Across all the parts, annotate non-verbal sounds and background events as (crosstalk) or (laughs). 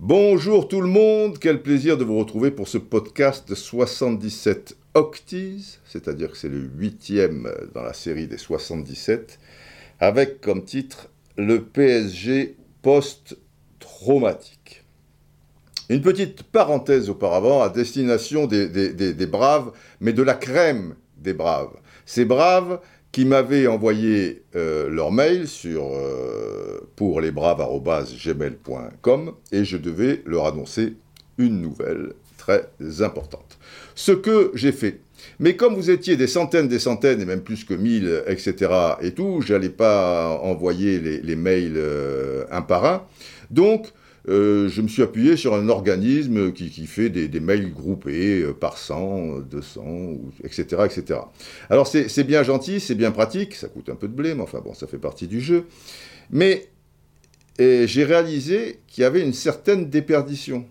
Bonjour tout le monde, quel plaisir de vous retrouver pour ce podcast 77 Octies, c'est-à-dire que c'est le huitième dans la série des 77, avec comme titre le PSG post-traumatique. Une petite parenthèse auparavant à destination des, des- des- des braves, mais de la crème des braves. Ces braves qui m'avaient envoyé euh, leur mail sur euh, pour lesbraves@gmail.com et je devais leur annoncer une nouvelle très importante. Ce que j'ai fait. Mais comme vous étiez des centaines, des centaines, et même plus que mille, etc., et tout, j'allais pas envoyer les, les mails euh, un par un. Donc, euh, je me suis appuyé sur un organisme qui, fait des, mails groupés euh, par 100, 200, ou- etc., etc. Alors, c'est bien gentil, c'est bien pratique, ça coûte un peu de blé, mais enfin bon, ça fait partie du jeu. Mais j'ai réalisé qu'il y avait une certaine déperdition.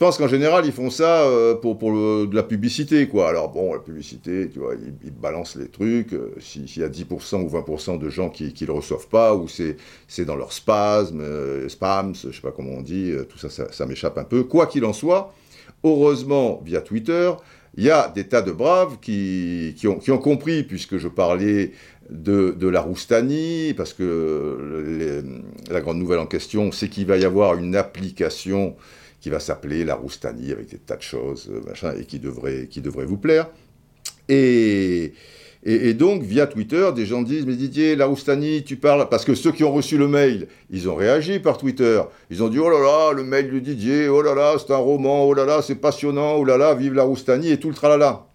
Je pense qu'en général, ils font ça euh, pour, pour de la publicité, quoi. Alors bon, la publicité, tu vois, ils, balancent les trucs. euh, si- S'il y a 10% ou 20% de gens qui ne le reçoivent pas, ou c'est dans leur spasme, euh, spams, je sais pas comment on dit, tout ça, ça, m'échappe un peu. Quoi qu'il en soit, heureusement, via Twitter, il y a des tas de braves qui, qui, ont, compris, puisque je parlais de, de la Roustanie, parce que la grande nouvelle en question, c'est qu'il va y avoir une application qui va s'appeler la Roustanie, avec des tas de choses, euh, machin, et qui devrait, qui devrait vous plaire. Et, et, et donc, via Twitter, des gens disent, mais Didier, la Roustanie, tu parles... Parce que ceux qui ont reçu le mail, ils ont réagi par Twitter. Ils ont dit, oh là là, le mail de Didier, oh là là, c'est un roman, oh là là, c'est passionnant, oh là là, vive la Roustanie, et tout le tralala.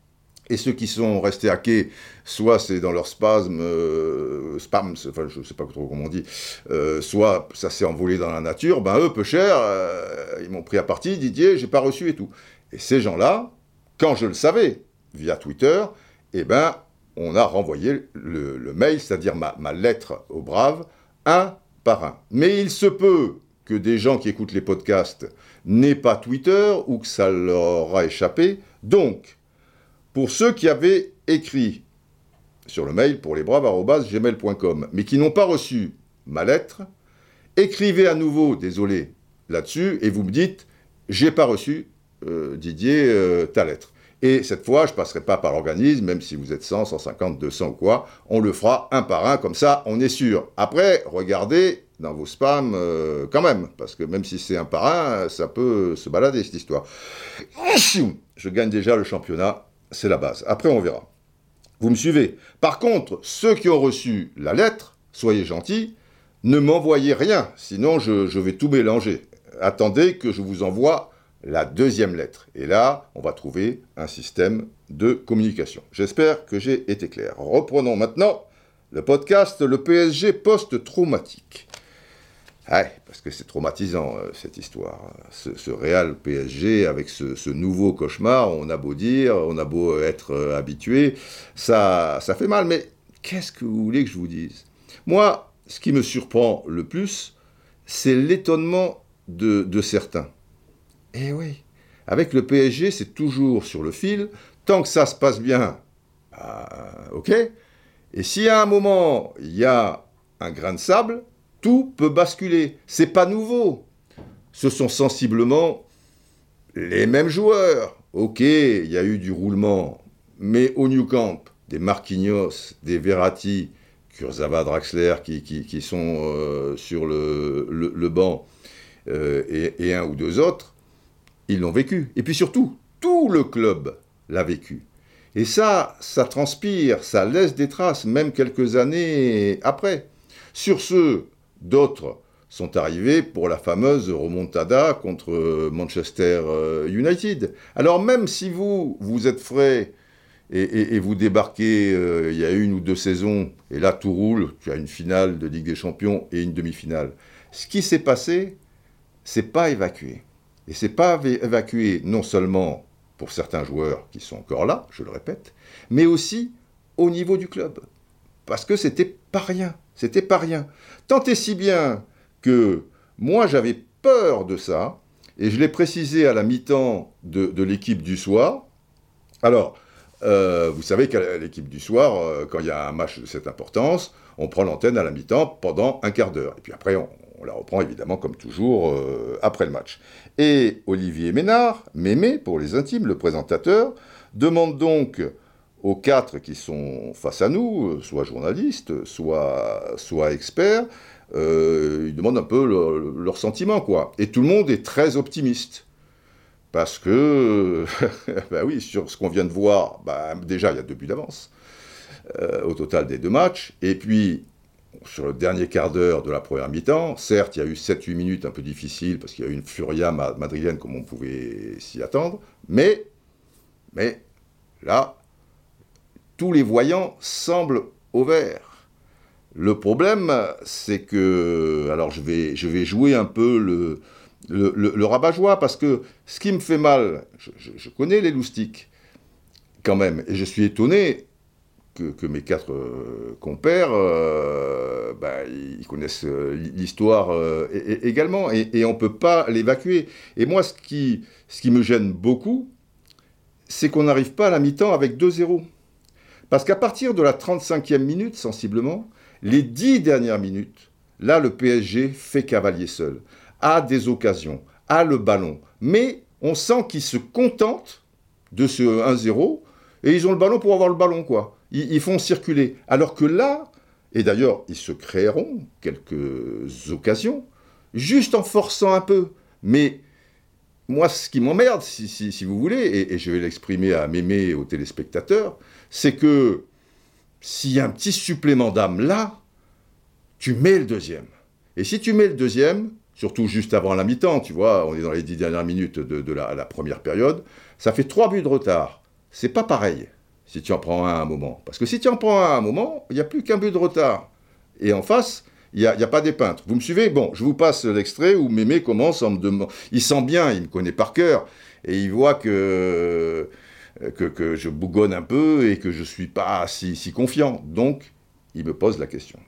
Et ceux qui sont restés hackés, soit c'est dans leur spasme, euh, spams, enfin je ne sais pas trop comment on dit, euh, soit ça s'est envolé dans la nature, ben eux, peu cher, euh, ils m'ont pris à partie, Didier, j'ai pas reçu et tout. Et ces gens-là, quand je le savais, via Twitter, eh ben, on a renvoyé le, mail, c'est-à-dire ma, ma lettre aux braves, un par un. Mais il se peut que des gens qui écoutent les podcasts n'aient pas Twitter ou que ça leur a échappé. Donc, pour ceux qui avaient écrit sur le mail pour lesbraves.gmail.com, mais qui n'ont pas reçu ma lettre, écrivez à nouveau, désolé, là-dessus, et vous me dites, j'ai pas reçu, euh, Didier, euh, ta lettre. Et cette fois, je passerai pas par l'organisme, même si vous êtes 100, 150, 200 ou quoi, on le fera un par un, comme ça, on est sûr. Après, regardez dans vos spams euh, quand même, parce que même si c'est un par un, ça peut se balader, cette histoire. Je gagne déjà le championnat, c'est la base. Après, on verra. Vous me suivez Par contre, ceux qui ont reçu la lettre, soyez gentils, ne m'envoyez rien, sinon je, vais tout mélanger. Attendez que je vous envoie la deuxième lettre. Et là, on va trouver un système de communication. J'espère que j'ai été clair. Reprenons maintenant le podcast Le PSG post-traumatique. Ouais, parce que c'est traumatisant euh, cette histoire. Ce, ce Real PSG avec ce, nouveau cauchemar, on a beau dire, on a beau être euh, habitué, ça, ça fait mal. Mais qu'est-ce que vous voulez que je vous dise? Moi, ce qui me surprend le plus, c'est l'étonnement de, de certains. Eh oui, avec le PSG, c'est toujours sur le fil. Tant que ça se passe bien, bah, ok. Et si à un moment, il y a un grain de sable, tout peut basculer. C'est pas nouveau. Ce sont sensiblement les mêmes joueurs. Ok, il y a eu du roulement, mais au New Camp, des Marquinhos, des Verratti, Kurzawa, Draxler qui, sont euh, sur le banc, euh, et, et un ou deux autres, ils l'ont vécu. Et puis surtout, tout le club l'a vécu. Et ça, ça transpire, ça laisse des traces, même quelques années après. Sur ce, d'autres sont arrivés pour la fameuse remontada contre Manchester euh, United. Alors même si vous, vous êtes frais et, vous débarquez euh, il y a une ou deux saisons, et là tout roule, tu as une finale de Ligue des Champions et une demi-finale, ce qui s'est passé, c'est pas évacué. Et c'est pas évacué non seulement pour certains joueurs qui sont encore là, je le répète, mais aussi au niveau du club. Parce que c'était pas rien. C'était pas rien. Tant et si bien que moi j'avais peur de ça, et je l'ai précisé à la mi-temps de, l'équipe du soir. Alors, euh, vous savez qu'à l'équipe du soir, euh, quand il y a un match de cette importance, on prend l'antenne à la mi-temps pendant un quart d'heure. Et puis après, on, la reprend évidemment comme toujours euh, après le match. Et Olivier Ménard, Mémé pour les intimes, le présentateur, demande donc aux quatre qui sont face à nous, soit journalistes, soit, experts, il demande un peu leur sentiment, quoi. Et tout le monde est très optimiste. Parce que, (laughs) bah oui, sur ce qu'on vient de voir, bah, déjà, il y a deux buts d'avance euh, au total des deux matchs. Et puis, sur le dernier quart d'heure de la première mi-temps, certes, il y a eu 7-8 minutes un peu difficiles parce qu'il y a eu une furia madrilène comme on pouvait s'y attendre. Mais, mais, là, tous les voyants semblent au vert. Le problème, c'est que, alors je vais, je vais jouer un peu le, le, rabat-joie, parce que ce qui me fait mal, je, connais les loustiques, quand même, et je suis étonné que, mes quatre euh, compères, euh, bah, ils connaissent euh, l'histoire également, et, on ne peut pas l'évacuer. Et moi, ce qui, ce qui me gêne beaucoup, c'est qu'on n'arrive pas à la mi-temps avec 2-0. Parce qu'à partir de la 35e minute, sensiblement, les 10 dernières minutes, là, le PSG fait cavalier seul a des occasions, a le ballon. Mais on sent qu'ils se contentent de ce 1-0 et ils ont le ballon pour avoir le ballon, quoi. Ils, font circuler. Alors que là, et d'ailleurs, ils se créeront quelques occasions, juste en forçant un peu. Mais moi, ce qui m'emmerde, si, vous voulez, et, et je vais l'exprimer à Mémé et aux téléspectateurs, c'est que s'il y a un petit supplément d'âme là, tu mets le deuxième. Et si tu mets le deuxième, surtout juste avant la mi-temps, tu vois, on est dans les dix dernières minutes de, la, première période, ça fait trois buts de retard. C'est pas pareil si tu en prends un à un moment. Parce que si tu en prends un à un moment, il n'y a plus qu'un but de retard. Et en face, il n'y a, a, pas des peintres. Vous me suivez? Bon, je vous passe l'extrait où Mémé commence en me demandant... Il sent bien, il me connaît par cœur, et il voit que, que, je bougonne un peu et que je ne suis pas si, si confiant. Donc, il me pose la question.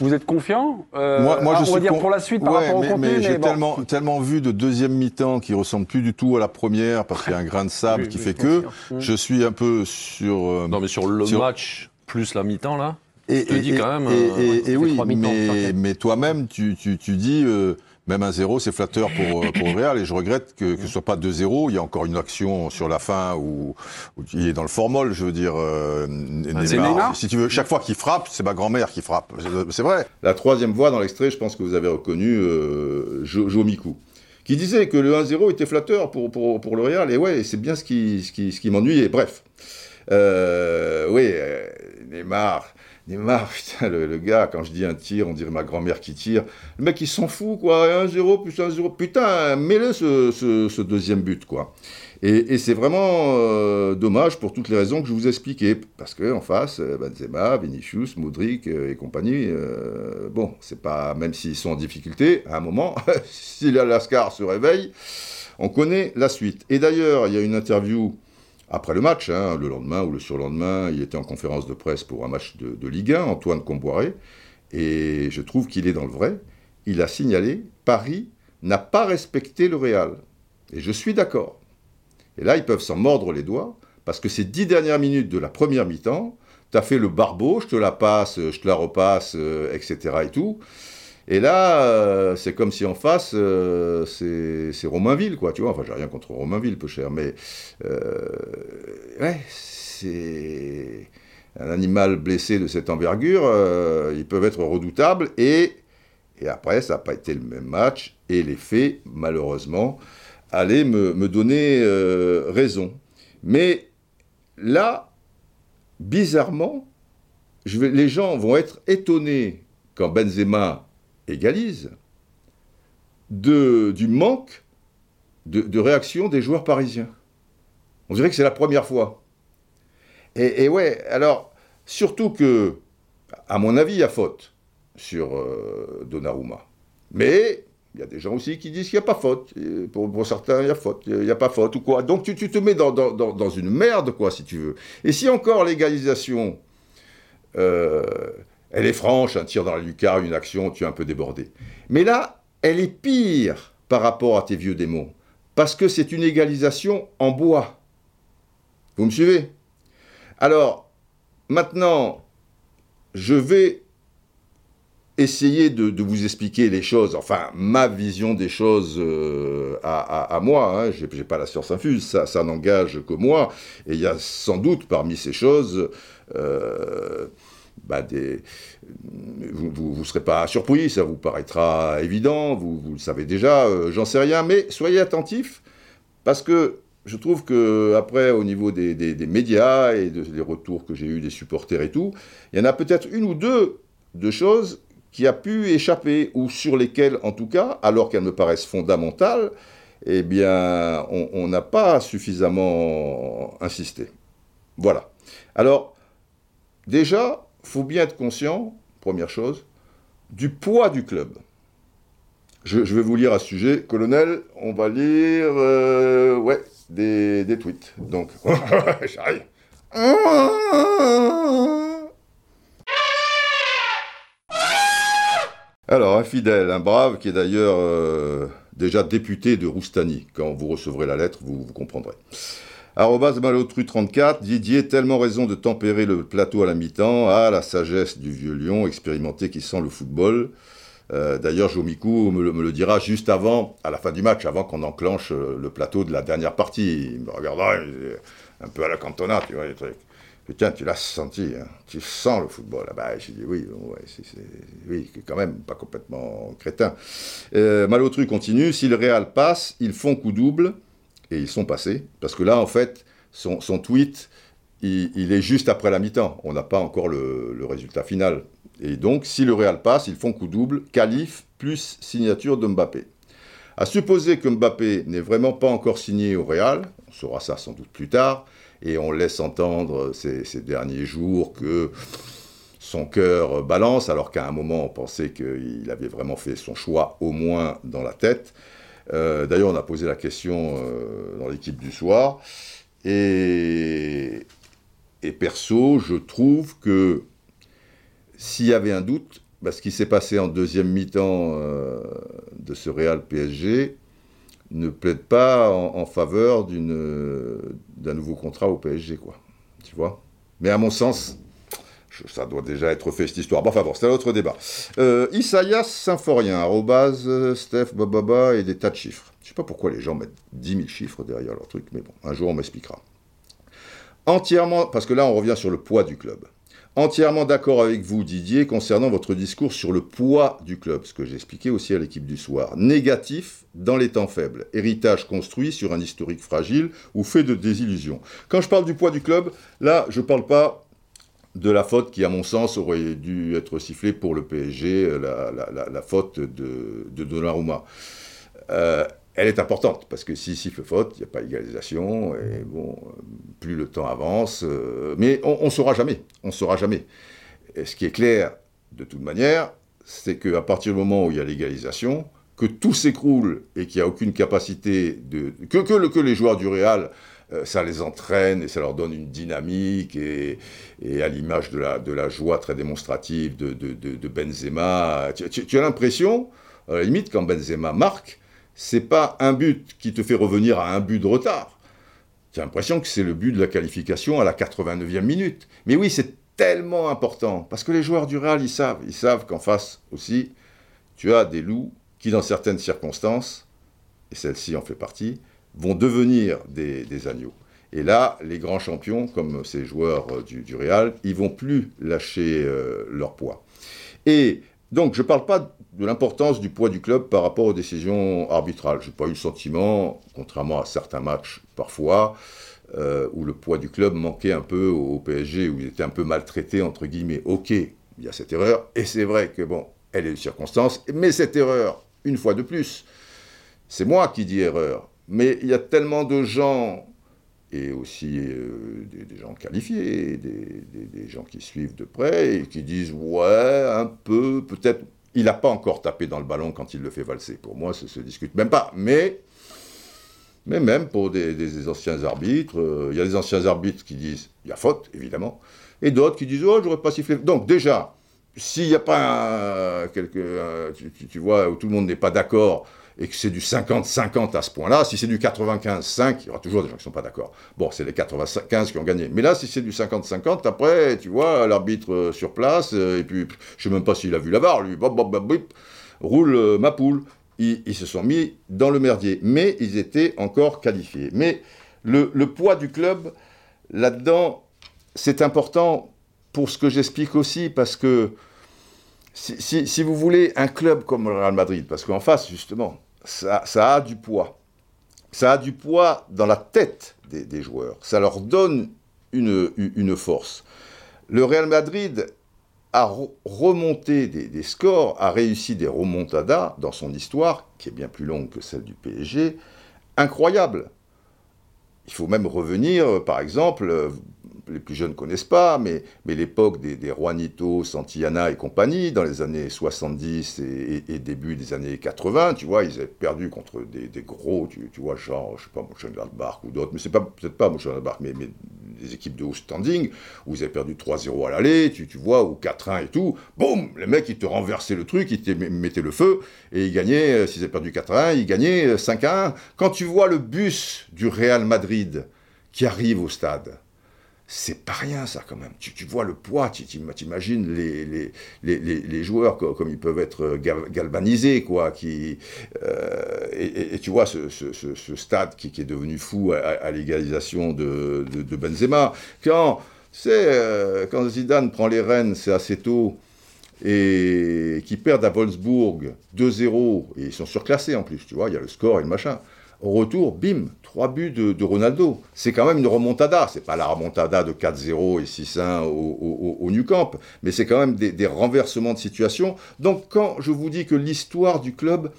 Vous êtes confiant euh, Moi, moi je on va dire pour la suite par rapport au contenu. Mais, j'ai tellement, tellement vu de deuxième mi-temps qui ressemble plus du tout à la première parce qu'il y a un grain de sable (laughs) qui fait que je suis un peu sur. Euh, non, mais sur le match plus la mi-temps là. Et, je te dis quand même. Et, euh, oui, mais, mais toi-même, tu, tu, tu dis. Même un 0, c'est flatteur pour, euh, pour le Real. Et je regrette que, que ce soit pas 2-0. Il y a encore une action sur la fin où, il est dans le formol, je veux dire. Euh, Neymar, Si tu veux, chaque fois qu'il frappe, c'est ma grand-mère qui frappe. C'est vrai. La troisième voix dans l'extrait, je pense que vous avez reconnu euh, Jomiku qui disait que le 1-0 était flatteur pour, pour, pour, le Real. Et ouais, c'est bien ce qui, ce qui, ce qui m'ennuyait. Bref. Euh, oui, Neymar, (laughs) Putain, le, gars, quand je dis un tir, on dirait ma grand-mère qui tire. Le mec, il s'en fout, quoi. 1-0 plus 1-0. Putain, mets-le ce, ce, deuxième but, quoi. Et, c'est vraiment euh, dommage pour toutes les raisons que je vous ai expliquées. Parce qu'en face, euh, Benzema, Vinicius, Modric euh, et compagnie, bon, c'est pas, même s'ils sont en difficulté, à un moment, (laughs) si la Lascar se réveille, on connaît la suite. Et d'ailleurs, il y a une interview après le match, hein, le lendemain ou le surlendemain, il était en conférence de presse pour un match de, Ligue 1, Antoine Comboiré, et je trouve qu'il est dans le vrai. Il a signalé Paris n'a pas respecté le Real. Et je suis d'accord. Et là, ils peuvent s'en mordre les doigts, parce que ces dix dernières minutes de la première mi-temps, tu as fait le barbeau, je te la passe, je te la repasse, euh, etc. et tout. Et là, euh, c'est comme si en face, euh, c'est Romainville, quoi, tu vois. Enfin, j'ai rien contre Romainville, peu cher, mais euh, c'est un animal blessé de cette envergure, ils peuvent être redoutables. Et, après, ça n'a pas été le même match. Et les faits, malheureusement, allaient me, donner raison. Mais là, bizarrement, les gens vont être étonnés quand Benzema de, du manque de, réaction des joueurs parisiens. On dirait que c'est la première fois. Et, ouais, alors, surtout que, à mon avis, il y a faute sur euh, Donnarumma. Mais il y a des gens aussi qui disent qu'il n'y a pas faute. Pour, certains, il y a faute. Il n'y a pas faute ou quoi. Donc tu, te mets dans, dans, une merde, quoi, si tu veux. Et si encore l'égalisation euh, elle est franche, un tir dans la lucarne, une action, tu es un peu débordé. Mais là, elle est pire par rapport à tes vieux démons, parce que c'est une égalisation en bois. Vous me suivez? Alors, maintenant, je vais essayer de, vous expliquer les choses, enfin ma vision des choses euh, à, moi, hein. je n'ai pas la science infuse, ça, n'engage que moi, et il y a sans doute parmi ces choses, euh, bah, vous ne serez pas surpris, ça vous paraîtra évident, vous, le savez déjà, euh, j'en sais rien, mais soyez attentifs, parce que je trouve que après, au niveau des, des médias et des retours que j'ai eus des supporters et tout, il y en a peut-être une ou deux de choses qui a pu échapper, ou sur lesquelles, en tout cas, alors qu'elles me paraissent fondamentales, eh bien, on n'a pas suffisamment insisté. Voilà. Alors, déjà, faut bien être conscient, première chose, du poids du club. Je, vais vous lire à ce sujet. Colonel, on va lire euh, ouais, des, tweets. Donc, (laughs) j'arrive. Alors, un fidèle, un brave, qui est d'ailleurs euh, déjà député de Roustani. Quand vous recevrez la lettre, vous, vous comprendrez. Arrobas Malotru34, Didier, tellement raison de tempérer le plateau à la mi-temps. Ah, la sagesse du vieux lion, expérimenté qui sent le football. Euh, d'ailleurs, Jomiku me, me, le dira juste avant, à la fin du match, avant qu'on enclenche euh, le plateau de la dernière partie. Il me regardera, un peu à la cantona, tu vois, les trucs. Putain, tu l'as senti, hein. tu sens le football. Ah bah, j'ai dit oui, ouais, c'est, oui, quand même, pas complètement crétin. Euh, Malotru continue, si le Real passe, ils font coup double, et ils sont passés, parce que là, en fait, son, tweet, il, est juste après la mi-temps, on n'a pas encore le, résultat final. Et donc, si le Real passe, ils font coup double, qualif plus signature de Mbappé. À supposer que Mbappé n'est vraiment pas encore signé au Real, on saura ça sans doute plus tard, et on laisse entendre ces, derniers jours que son cœur balance, alors qu'à un moment on pensait qu'il avait vraiment fait son choix au moins dans la tête. Euh, d'ailleurs, on a posé la question euh, dans l'équipe du soir. Et, perso, je trouve que s'il y avait un doute, bah, ce qui s'est passé en deuxième mi-temps euh, de ce Real PSG, ne plaide pas en, faveur d'un nouveau contrat au PSG, quoi. Tu vois? Mais à mon sens, ça doit déjà être fait cette histoire. Bon, enfin bon, c'est un autre débat. Euh, Isaias Symphorien, arrobase, Steph, bababa et des tas de chiffres. Je sais pas pourquoi les gens mettent 10 000 chiffres derrière leur truc, mais bon, un jour on m'expliquera. Entièrement, parce que là on revient sur le poids du club. Entièrement d'accord avec vous, Didier, concernant votre discours sur le poids du club, ce que j'ai expliqué aussi à l'équipe du soir. Négatif dans les temps faibles, héritage construit sur un historique fragile ou fait de désillusions. Quand je parle du poids du club, là, je ne parle pas de la faute qui, à mon sens, aurait dû être sifflée pour le PSG, la, faute de, de Donnarumma. Euh, elle est importante, parce que si siffle faute, il n'y a pas égalisation, et bon, plus le temps avance, euh, mais on ne saura jamais, on saura jamais. Et ce qui est clair, de toute manière, c'est qu'à partir du moment où il y a l'égalisation, que tout s'écroule et qu'il n'y a aucune capacité de... que, que, que les joueurs du Real, euh, ça les entraîne et ça leur donne une dynamique, et, à l'image de la, de la joie très démonstrative de, de, de, Benzema, tu, tu as l'impression, à la limite, quand Benzema marque, c'est pas un but qui te fait revenir à un but de retard. J'ai l'impression que c'est le but de la qualification à la 89e minute. Mais oui, c'est tellement important parce que les joueurs du Real, ils savent, ils savent qu'en face aussi, tu as des loups qui, dans certaines circonstances, et celle-ci en fait partie, vont devenir des, agneaux. Et là, les grands champions, comme ces joueurs euh, du, Real, ils vont plus lâcher euh, leur poids. Et donc, je ne parle pas de l'importance du poids du club par rapport aux décisions arbitrales. Je n'ai pas eu le sentiment, contrairement à certains matchs parfois, euh, où le poids du club manquait un peu au PSG, où il était un peu maltraité, entre guillemets. Ok, il y a cette erreur, et c'est vrai que, bon, elle est une circonstance, mais cette erreur, une fois de plus, c'est moi qui dis erreur. Mais il y a tellement de gens et aussi euh, des, gens qualifiés, des, gens qui suivent de près et qui disent ouais, un peu, peut-être. Il n'a pas encore tapé dans le ballon quand il le fait valser. Pour moi, ça se discute même pas. Mais, mais même pour des, anciens arbitres, euh, il y a des anciens arbitres qui disent il y a faute, évidemment, et d'autres qui disent oh, j'aurais pas sifflé. Donc, déjà, s'il n'y a pas quelque, tu, vois, où tout le monde n'est pas d'accord, et que c'est du 50-50 à ce point-là, si c'est du 95-5, il y aura toujours des gens qui ne sont pas d'accord. Bon, c'est les 95 qui ont gagné. Mais là, si c'est du 50-50, après, tu vois, l'arbitre euh, sur place, euh, et puis je ne sais même pas s'il a vu la barre, lui, bop, bop, bop, roule euh, ma poule. Ils, se sont mis dans le merdier. Mais ils étaient encore qualifiés. Mais le, le poids du club, là-dedans, c'est important pour ce que j'explique aussi, parce que si, vous voulez un club comme le Real Madrid, parce qu'en face, justement, ça, a du poids. Ça a du poids dans la tête des, joueurs. Ça leur donne une, force. Le Real Madrid a remonté des, scores, a réussi des remontadas dans son histoire, qui est bien plus longue que celle du PSG, incroyable. Il faut même revenir, par exemple, les plus jeunes ne connaissent pas, mais, mais l'époque des, des Juanito, Santillana et compagnie, dans les années 70 et, début des années 80, tu vois, ils avaient perdu contre des, gros, tu, vois, genre, je sais pas, Mönchengladbach ou d'autres, mais c'est peut-être pas Mönchengladbach, mais, mais des équipes de haut standing, où ils avaient perdu 3-0 à l'aller, tu, tu vois, ou 4-1 et tout, boum, les mecs, ils te renversaient le truc, ils te mettaient le feu, et ils gagnaient, euh, s'ils avaient perdu 4-1, ils gagnaient 5-1. Euh, Quand tu vois le bus du Real Madrid qui arrive au stade, c'est pas rien ça quand même. Tu, vois le poids, tu t'imagines les, les, les, joueurs comme, ils peuvent être galvanisés, quoi, qui, euh, et, tu vois ce, stade qui, est devenu fou à, l'égalisation de, Benzema. Quand, euh, quand Zidane prend les rênes, c'est assez tôt, et qui perdent à Wolfsburg 2-0, et ils sont surclassés en plus, tu vois, il y a le score et le machin. Retour, bim, trois buts de, Ronaldo. C'est quand même une remontada. C'est pas la remontada de 4-0 et 6-1 au, au, New Camp, mais c'est quand même des, renversements de situation. Donc quand je vous dis que l'histoire du club,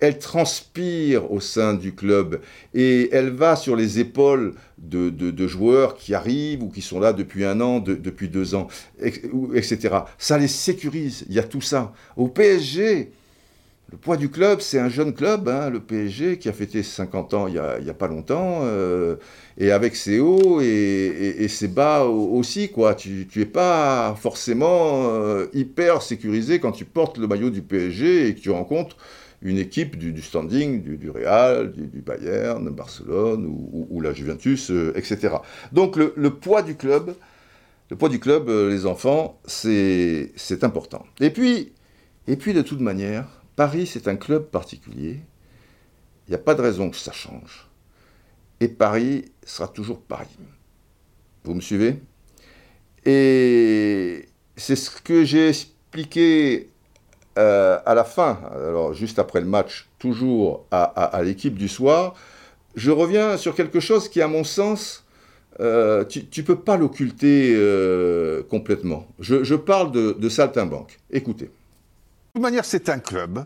elle transpire au sein du club et elle va sur les épaules de, joueurs qui arrivent ou qui sont là depuis un an, depuis deux ans, etc. Ça les sécurise. Il y a tout ça. Au PSG, le poids du club, c'est un jeune club, hein, le PSG, qui a fêté 50 ans il n'y a, pas longtemps, euh, et avec ses hauts et, ses bas aussi. quoi. Tu n'es pas forcément euh, hyper sécurisé quand tu portes le maillot du PSG et que tu rencontres une équipe du, standing du, Real, du, Bayern, Barcelone ou, la Juventus, euh, etc. Donc le, poids du club, le poids du club, les enfants, c'est important. Et puis, et puis de toute manière, Paris, c'est un club particulier. Il n'y a pas de raison que ça change. Et Paris sera toujours Paris. Vous me suivez? Et c'est ce que j'ai expliqué euh, à la fin, alors juste après le match, toujours à, l'équipe du soir. Je reviens sur quelque chose qui, à mon sens, euh, tu ne peux pas l'occulter euh, complètement. Je, parle de, de saltimbanque. Écoutez. Toute manière, c'est un club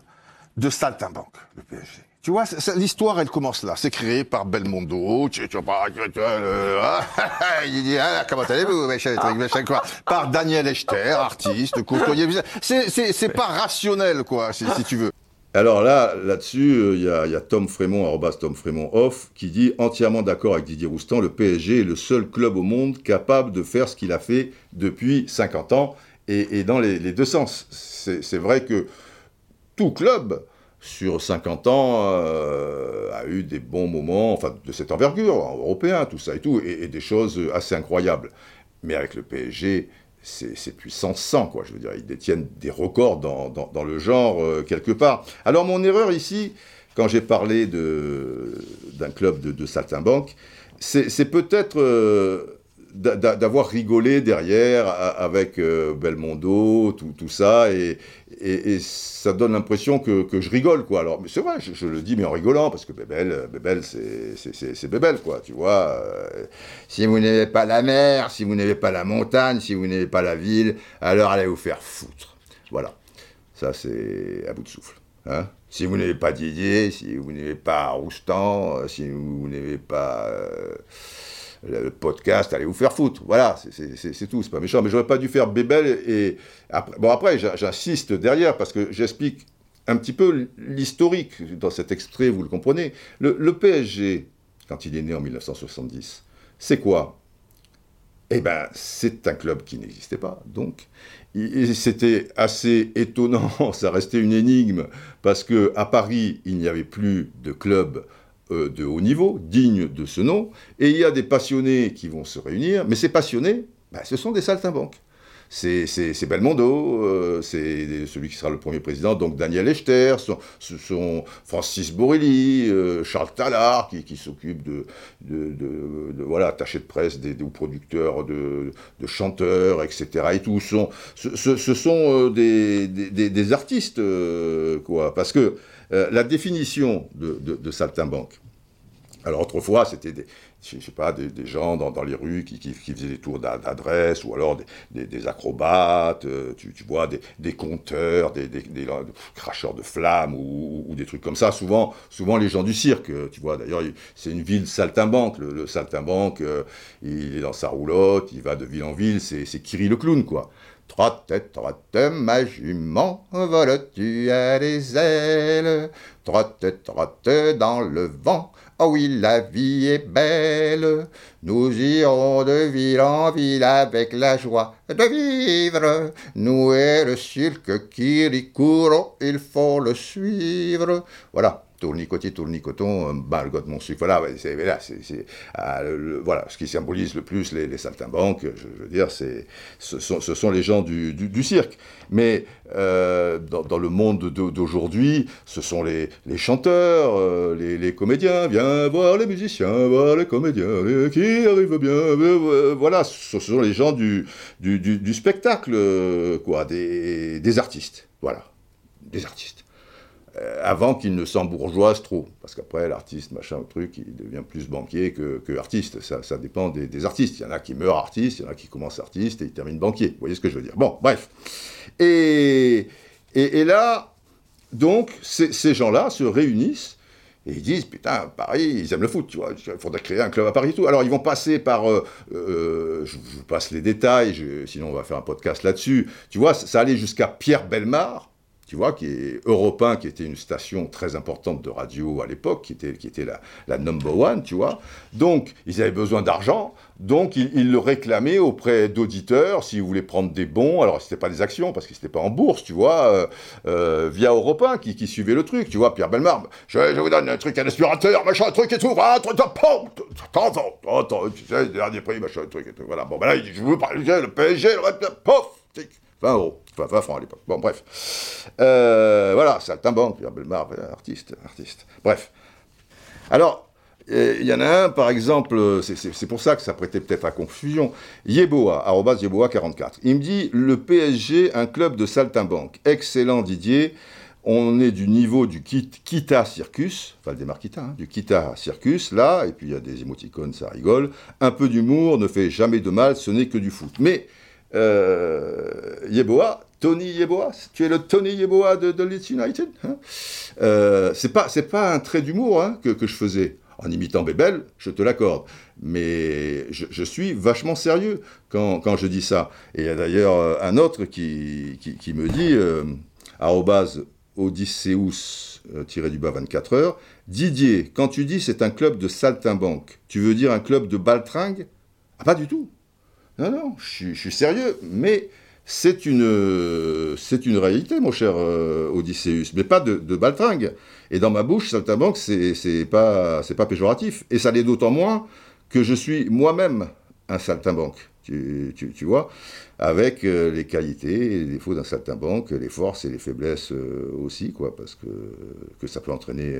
de saltimbanque, le PSG. Tu vois, l'histoire, elle commence là. C'est créé par Belmondo. Comment allez-vous. Par Daniel Echter, artiste, courtoyer. C'est pas rationnel, quoi, si, tu veux. Alors là, là-dessus, euh, il y, a Tom Frémont, arrobas Tom Frémont off, qui dit entièrement d'accord avec Didier Roustan, le PSG est le seul club au monde capable de faire ce qu'il a fait depuis 50 ans et, dans les, deux sens. C'est vrai que tout club, sur 50 ans, euh, a eu des bons moments, enfin, de cette envergure, européen, tout ça et tout, et, des choses assez incroyables. Mais avec le PSG, c'est puissance 100, quoi. Je veux dire, ils détiennent des records dans, le genre, euh, quelque part. Alors, mon erreur ici, quand j'ai parlé d'un club de, de saltimbanque, c'est peut-être... Euh, d'avoir rigolé derrière avec euh, Belmondo, tout, tout ça, et, et, ça donne l'impression que, que, je rigole, quoi. Alors, c'est vrai, je, le dis, mais en rigolant, parce que Bébel, Bébel c'est Bébel, quoi, tu vois. Euh, si vous n'avez pas la mer, si vous n'avez pas la montagne, si vous n'avez pas la ville, alors allez vous faire foutre. Voilà. Ça, c'est à bout de souffle. Hein si vous n'avez pas Didier, si vous n'avez pas Roustan, si vous n'avez pas le podcast, allez vous faire foutre. Voilà, c'est tout, c'est pas méchant. Mais j'aurais pas dû faire Bébel et après, bon après j'insiste derrière parce que j'explique un petit peu l'historique dans cet extrait, vous le comprenez. Le, PSG, quand il est né en 1970, c'est quoi? Eh ben, c'est un club qui n'existait pas, donc, c'était assez étonnant, (laughs) ça restait une énigme, parce que à Paris, il n'y avait plus de club euh, de haut niveau, digne de ce nom, et il y a des passionnés qui vont se réunir, mais ces passionnés, bah, ce sont des saltimbanques c'est Belmondo, euh, c'est celui qui sera le premier président, donc Daniel Echter, ce sont Francis Borelli, euh, Charles Tallard, qui, s'occupe de, de, voilà, attaché de presse des, producteurs de, chanteurs, etc. Et tout. Ce, ce, sont des, des, artistes, quoi. Parce que la définition de, saltimbanque, alors autrefois, c'était des, je sais pas, des, gens dans, les rues qui, faisaient des tours d'adresse, ou alors des, acrobates, euh, tu, vois, des, conteurs, des, cracheurs de flammes, ou, des trucs comme ça. Souvent, souvent les gens du cirque, euh, tu vois. D'ailleurs, c'est une ville saltimbanque. Le, saltimbanque, euh, il est dans sa roulotte, il va de ville en ville, c'est Kiri le clown, quoi. Trotte, trotte, ma jument, vole-tu à des ailes? Trotte, trotte dans le vent, Oh oui, la vie est belle. Nous irons de ville en ville avec la joie de vivre. Nous et le cirque Kirikuro, il faut le suivre. Voilà tournicotis, tournicoton, balgot mon sucre. Voilà, c'est, c'est, ah, voilà, ce qui symbolise le plus les, saltimbanques, je, veux dire, c'est, ce, sont, ce sont les gens du, du, cirque. Mais euh, dans, dans, le monde d'aujourd'hui, ce sont les, les chanteurs, euh, les, les, comédiens, viens voir les musiciens, voir les comédiens qui arrivent bien. Euh, voilà, ce sont les gens du, du, du spectacle, quoi, des, des artistes. Voilà, des artistes. Euh, avant qu'il ne s'embourgeoise trop. Parce qu'après, l'artiste, machin, truc, il devient plus banquier que, artiste. Ça, dépend des, artistes. Il y en a qui meurent artistes, il y en a qui commencent artistes et ils terminent banquier. Vous voyez ce que je veux dire Bon, bref. Et, et, là, donc, ces gens-là se réunissent et ils disent, putain, Paris, ils aiment le foot, tu vois, il faudrait créer un club à Paris et tout. Alors ils vont passer par, euh, euh, je, vous passe les détails, sinon on va faire un podcast là-dessus. Tu vois, ça, ça allait jusqu'à Pierre Belmar, tu vois, qui est européen, qui était une station très importante de radio à l'époque, qui était, qui était la, number one, tu vois. Donc, ils avaient besoin d'argent, donc ils, le réclamaient auprès d'auditeurs, s'ils voulaient prendre des bons, alors c'était pas des actions, parce que c'était pas en bourse, tu vois, euh, euh, via européen qui, qui suivait le truc, tu vois, Pierre Belmar, je, vous donne un truc, un aspirateur, machin, un truc et tout, un truc, attends, attends, tu sais, dernier prix, machin, un truc et tout, voilà, bon, ben là, je veux parler, le PSG, le pof, 20 euros. Enfin, 20 francs à l'époque. Bon, bref. Euh, voilà, Saltimbanque, Belmar, artiste, artiste. Bref. Alors, euh, il y en a un, par exemple, c'est pour ça que ça prêtait peut-être à confusion. Yeboa, arrobas Yeboa44. Il me dit le PSG, un club de saltimbanque. Excellent Didier. On est du niveau du Kita Circus, démarre Kita, hein, du Kita Circus, là, et puis il y a des émoticônes, ça rigole. Un peu d'humour ne fait jamais de mal, ce n'est que du foot. Mais Yeboah, Tony Yeboah, tu es le Tony Yeboah de, de Leeds United. Hein? Euh, c'est pas un trait d'humour hein, que, que, je faisais en imitant Bébel, je te l'accorde. Mais je, suis vachement sérieux quand, quand, je dis ça. Et il y a d'ailleurs euh, un autre qui, qui, me dit, euh, Odysseus, euh, tiré du bas 24 heures, Didier, quand tu dis c'est un club de saltimbanque, tu veux dire un club de baltringue ah, Pas du tout. Non, non, je, suis sérieux, mais c'est une, c'est une réalité, mon cher euh, Odysseus, mais pas de, de baltringue. Et dans ma bouche, saltimbanque, c'est, c'est pas, c'est pas péjoratif. Et ça l'est d'autant moins que je suis moi-même un saltimbanque. Tu, tu, vois, avec euh, les qualités et les défauts d'un saltimbanque, les forces et les faiblesses euh, aussi, quoi, parce que, que ça peut entraîner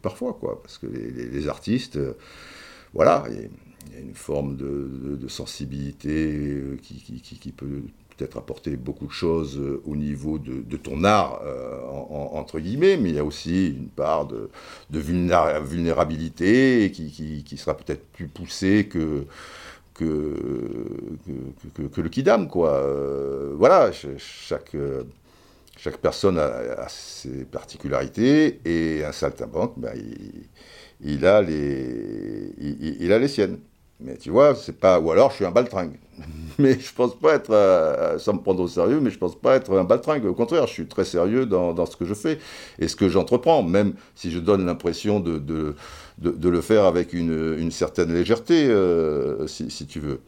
parfois, quoi, parce que les, les, artistes, voilà, une forme de, sensibilité euh, qui, peut peut-être apporter beaucoup de choses euh, au niveau de, ton art, euh, entre guillemets, mais il y a aussi une part de, vulnérabilité qui, sera peut-être plus poussée que, que, que, le kidam, quoi. voilà, chaque, chaque personne a, ses particularités, et un saltimbanque, ben, il, a les, il a les siennes. Mais tu vois, c'est pas. Ou alors je suis un baltringue. (laughs) mais je pense pas être. Euh, sans me prendre au sérieux, mais je pense pas être un baltringue. Au contraire, je suis très sérieux dans, dans ce que je fais et ce que j'entreprends, même si je donne l'impression de, de, de, le faire avec une, une certaine légèreté, euh, si, si, tu veux.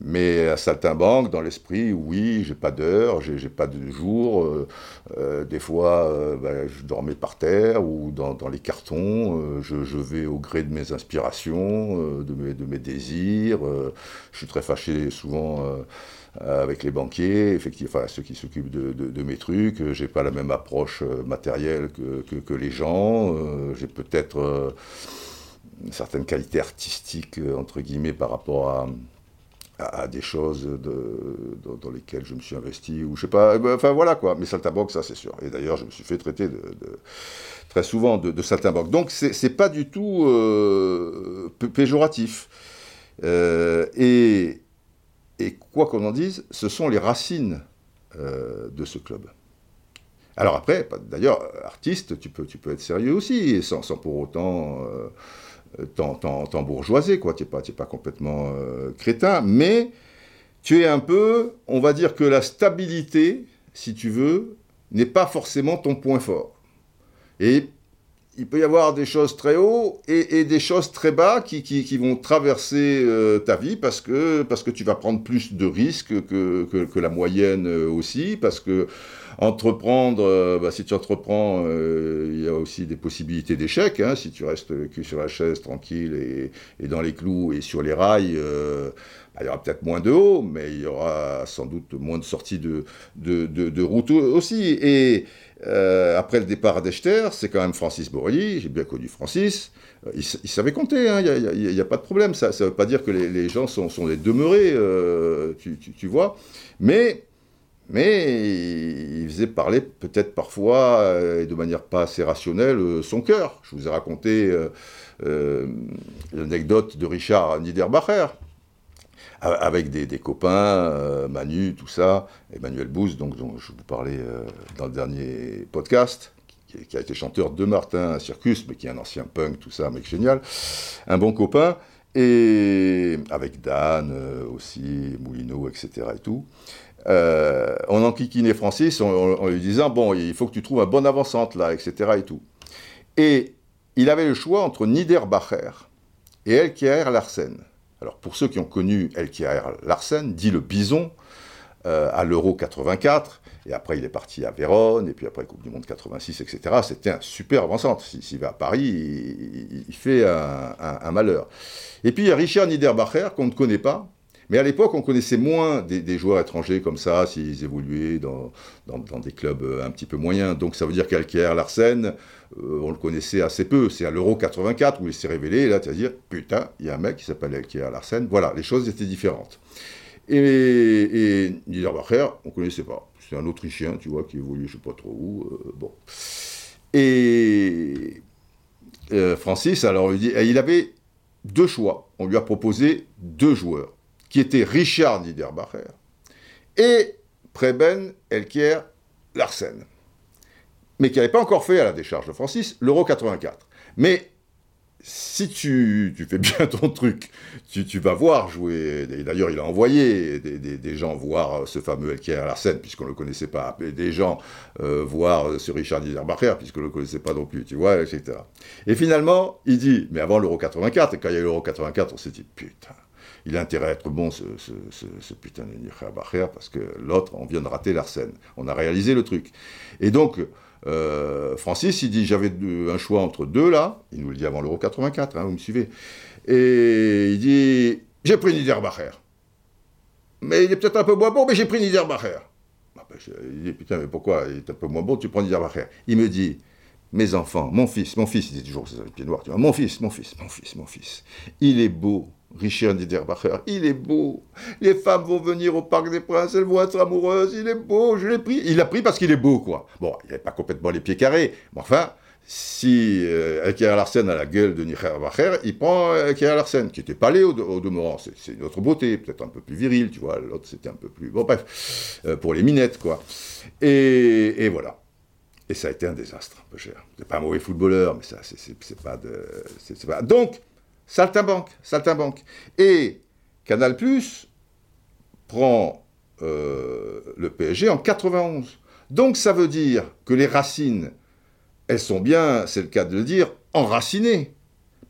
Mais à Saltimbanque, dans l'esprit, oui, j'ai pas d'heure, j'ai pas de jour. Euh, euh, des fois, euh, ben, je dormais par terre ou dans, les cartons. Je, vais au gré de mes inspirations, de mes, de, mes, désirs. je suis très fâché souvent avec les banquiers, effectivement, ceux qui s'occupent de, mes trucs. J'ai pas la même approche matérielle que, que, les gens. j'ai peut-être une certaine qualité artistique, entre guillemets, par rapport à à, des choses dans, lesquelles je me suis investi, ou je sais pas, ben, enfin voilà quoi, mais saltimbanque, ça c'est sûr. Et d'ailleurs, je me suis fait traiter très souvent de, de saltimbanque. Donc c'est pas du tout euh, péjoratif. Euh, et, et, quoi qu'on en dise, ce sont les racines euh, de ce club. Alors après, d'ailleurs, artiste, tu peux, tu peux être sérieux aussi, sans pour autant euh, tant, bourgeoisé, quoi. Tu n'es pas, pas complètement euh, crétin, mais tu es un peu, on va dire que la stabilité, si tu veux, n'est pas forcément ton point fort. Et il peut y avoir des choses très haut et, des choses très bas qui, qui, vont traverser euh, ta vie parce que, parce que tu vas prendre plus de risques que, que la moyenne aussi, parce que Entreprendre, euh, bah, si tu entreprends, euh, il y a aussi des possibilités d'échec. Hein, si tu restes cul sur la chaise, tranquille et, dans les clous et sur les rails, euh, bah, il y aura peut-être moins de haut, mais il y aura sans doute moins de sorties de, route aussi. Et après le départ d'Echter, c'est quand même Francis Borelli, j'ai bien connu Francis, il, savait compter, hein, il n'y a, pas de problème, ça ne veut pas dire que les, gens sont, sont des demeurés, tu, tu, vois, mais mais il faisait parler peut-être parfois, euh, et de manière pas assez rationnelle, euh, son cœur. Je vous ai raconté euh, l'anecdote de Richard Niederbacher, avec des, copains, Manu, tout ça, Emmanuel Bouze, donc, dont je vous parlais dans le dernier podcast, qui, a été chanteur de Martin Circus, mais qui est un ancien punk, tout ça, un mec génial, un bon copain, et avec Dan aussi, Moulineau, etc. et tout. Euh, on enquiquinait Francis en, lui disant Bon, il faut que tu trouves un bon avant-centre là, etc. Et tout. Et il avait le choix entre Niederbacher et Elkier Larsen. Alors, pour ceux qui ont connu Elkier Larsen, dit le bison, euh, à l'Euro 84, et après il est parti à Vérone, et puis après Coupe du Monde 86, etc. C'était un super avant-centre. S'il va à Paris, il, fait un, un, malheur. Et puis il y a Richard Niederbacher, qu'on ne connaît pas, mais à l'époque, on connaissait moins des, joueurs étrangers comme ça, s'ils évoluaient dans, des clubs euh, un petit peu moyens. Donc ça veut dire qu'Alker Larsen, euh, on le connaissait assez peu. C'est à l'Euro 84 où il s'est révélé, là, tu vas dire, putain, il y a un mec qui s'appelle Alker Larsen. Voilà, les choses étaient différentes. Et, et Niederbacher, on ne connaissait pas. C'est un Autrichien, tu vois, qui évolue je ne sais pas trop où. Euh, bon. Et Francis, alors, dit, il avait deux choix. On lui a proposé deux joueurs qui était Richard Niederbacher, et Preben Elkier Larsen, mais qui n'avait pas encore fait à la décharge de Francis l'Euro 84. Mais si tu, fais bien ton truc, tu, vas voir jouer, et d'ailleurs il a envoyé des, gens voir ce fameux Elkier Larsen, puisqu'on ne le connaissait pas, et des gens euh, voir ce Richard Niederbacher, puisqu'on ne le connaissait pas non plus, tu vois, etc. Et finalement, il dit, mais avant l'Euro 84, et quand il y a eu l'Euro 84, on s'est dit, putain, il a intérêt à être bon, ce, putain de Bacher, parce que l'autre, on vient de rater l'arsène. On a réalisé le truc. Et donc, euh, Francis, il dit j'avais un choix entre deux là, il nous le dit avant l'Euro 84, hein, vous me suivez. Et il dit j'ai pris Niederbacher. Mais il est peut-être un peu moins bon, mais j'ai pris Niederbacher. Ah ben, il dit putain, mais pourquoi Il est un peu moins bon, tu prends Niederbacher. Il me dit mes enfants, mon fils, mon fils, il dit toujours, c'est les pieds noirs, tu vois, mon fils, mon fils, mon fils, mon fils, il est beau, Richard Niederbacher, il est beau. Les femmes vont venir au Parc des Princes, elles vont être amoureuses, il est beau, je l'ai pris. Il l'a pris parce qu'il est beau, quoi. Bon, il n'avait pas complètement les pieds carrés, mais enfin, si euh, Larsen a la gueule de Niederbacher, il prend euh, Larsen, qui était palais au, au demeurant. C'est une autre beauté, peut-être un peu plus viril, tu vois. L'autre, c'était un peu plus. Bon, bref, euh, pour les minettes, quoi. Et, voilà. Et ça a été un désastre, peu cher. C'est pas un mauvais footballeur, mais ça, c'est pas de. Pas... Donc, Saltimbanque, Saltimbanque. Et Canal Plus prend euh, le PSG en 91. Donc ça veut dire que les racines, elles sont bien, c'est le cas de le dire, enracinées.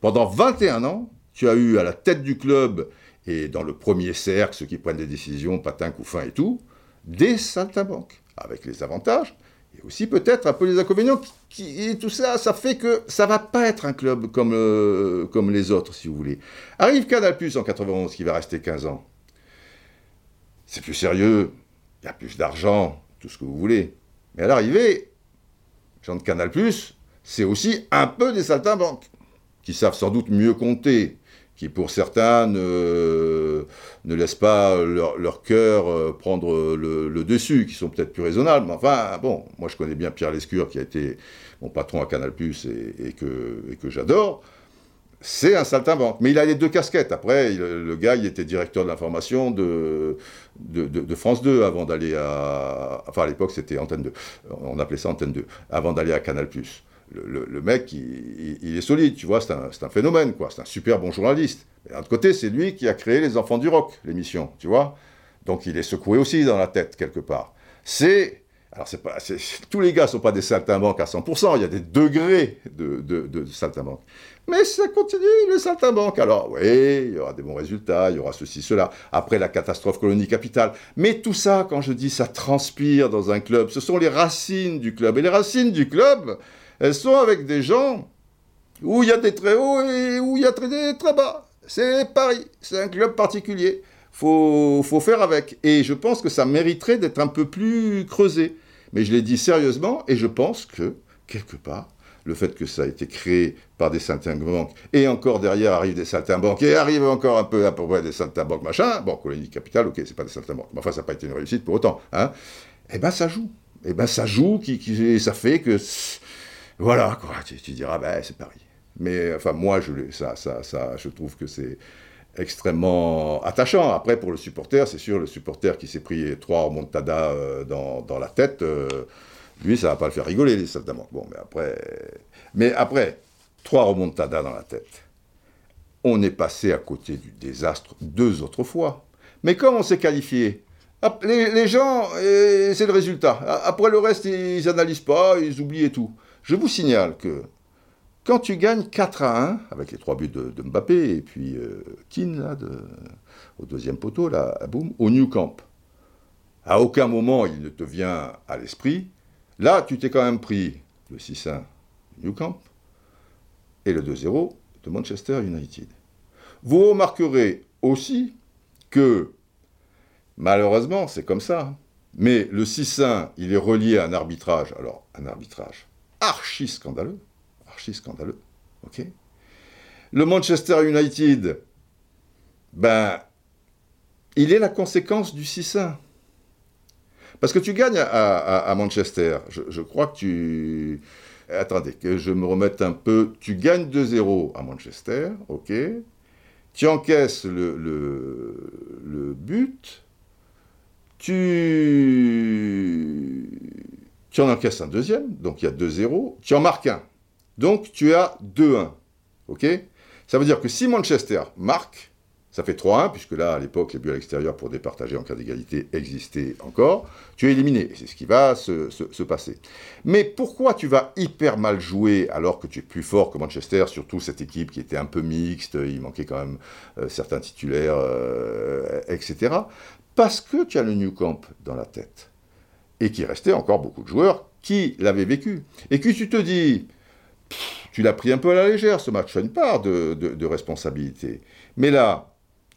Pendant 21 ans, tu as eu à la tête du club et dans le premier cercle, ceux qui prennent des décisions, patin, couffin et tout, des saltimbanques, avec les avantages, et aussi peut-être un peu les inconvénients, et tout ça, ça fait que ça va pas être un club comme, euh, comme les autres, si vous voulez. Arrive Canal Plus en 91, qui va rester 15 ans. C'est plus sérieux, il y a plus d'argent, tout ce que vous voulez. Mais à l'arrivée, gens de Canal Plus, c'est aussi un peu des saltimbanques, qui savent sans doute mieux compter, qui pour certains ne, ne laissent pas leur, leur cœur euh, prendre le, dessus, qui sont peut-être plus raisonnables. Mais enfin, bon, moi je connais bien Pierre Lescure, qui a été mon patron à Canal Plus et, que, que j'adore. C'est un saltimbanque. Mais il a les deux casquettes. Après, le gars, il était directeur de l'information de, de, de, France 2 avant d'aller à. Enfin, à l'époque, c'était Antenne 2. On appelait ça Antenne 2. Avant d'aller à Canal Plus le, mec, il, est solide, tu vois, c'est un, phénomène, quoi. C'est un super bon journaliste. Mais d'un autre côté, c'est lui qui a créé Les Enfants du Rock, l'émission, tu vois. Donc il est secoué aussi dans la tête, quelque part. C'est. Alors, c'est pas, (laughs) tous les gars ne sont pas des saltimbanques à 100%, il y a des degrés de, saltimbanques. Mais ça continue, les saltimbanques. Alors, oui, il y aura des bons résultats, il y aura ceci, cela. Après la catastrophe colonie capitale. Mais tout ça, quand je dis ça transpire dans un club, ce sont les racines du club. Et les racines du club, elles sont avec des gens où il y a des très hauts et où il y a des très bas. C'est Paris, c'est un club particulier. Faut, faut faire avec. Et je pense que ça mériterait d'être un peu plus creusé. Mais je l'ai dit sérieusement, et je pense que, quelque part, le fait que ça a été créé par des saltimbanques, et encore derrière arrivent des saltimbanques, et arrivent encore un peu à peu près des saltimbanques, machin, bon, colonie capitale, ok, c'est pas des saltimbanques, mais enfin, ça n'a pas été une réussite pour autant, hein, eh ben ça joue. Eh ben ça joue, qui, qui, ça fait que voilà, quoi, tu, diras, ben, c'est Paris. Mais enfin, moi, je, ça, ça, ça, je trouve que c'est extrêmement attachant. Après, pour le supporter, c'est sûr, le supporter qui s'est pris trois remontadas euh, dans, dans, la tête, euh, lui, ça va pas le faire rigoler, certainement. Bon, mais après, mais après, trois remontadas dans la tête. On est passé à côté du désastre deux autres fois. Mais comme on s'est qualifié, les, les gens, c'est le résultat. Après le reste, ils n'analysent pas, ils oublient et tout. Je vous signale que quand tu gagnes 4 à 1, avec les trois buts de, Mbappé et puis euh, Keane, au deuxième poteau, au New Camp, à aucun moment il ne te vient à l'esprit, là, tu t'es quand même pris le 6-1 New Camp et le 2-0 de Manchester United. Vous remarquerez aussi que, malheureusement, c'est comme ça, mais le 6-1, il est relié à un arbitrage. Alors, un arbitrage archi scandaleux. Archi scandaleux. OK Le Manchester United, ben, il est la conséquence du 6-1. Parce que tu gagnes à, Manchester. Je, crois que tu. Attendez, que je me remette un peu. Tu gagnes 2-0 à Manchester, ok. Tu encaisses le, le but. Tu tu en encaisses un deuxième, donc il y a 2-0, tu en marques un. Donc tu as 2-1. OK? Ça veut dire que si Manchester marque, ça fait 3-1, puisque là, à l'époque, les buts à l'extérieur pour départager en cas d'égalité existaient encore. Tu es éliminé, c'est ce qui va se, passer. Mais pourquoi tu vas hyper mal jouer alors que tu es plus fort que Manchester, surtout cette équipe qui était un peu mixte, il manquait quand même euh, certains titulaires, euh, etc. Parce que tu as le New Camp dans la tête et qu'il restait encore beaucoup de joueurs qui l'avaient vécu. Et que tu te dis, tu l'as pris un peu à la légère ce match, tu as une part de, responsabilité. Mais là,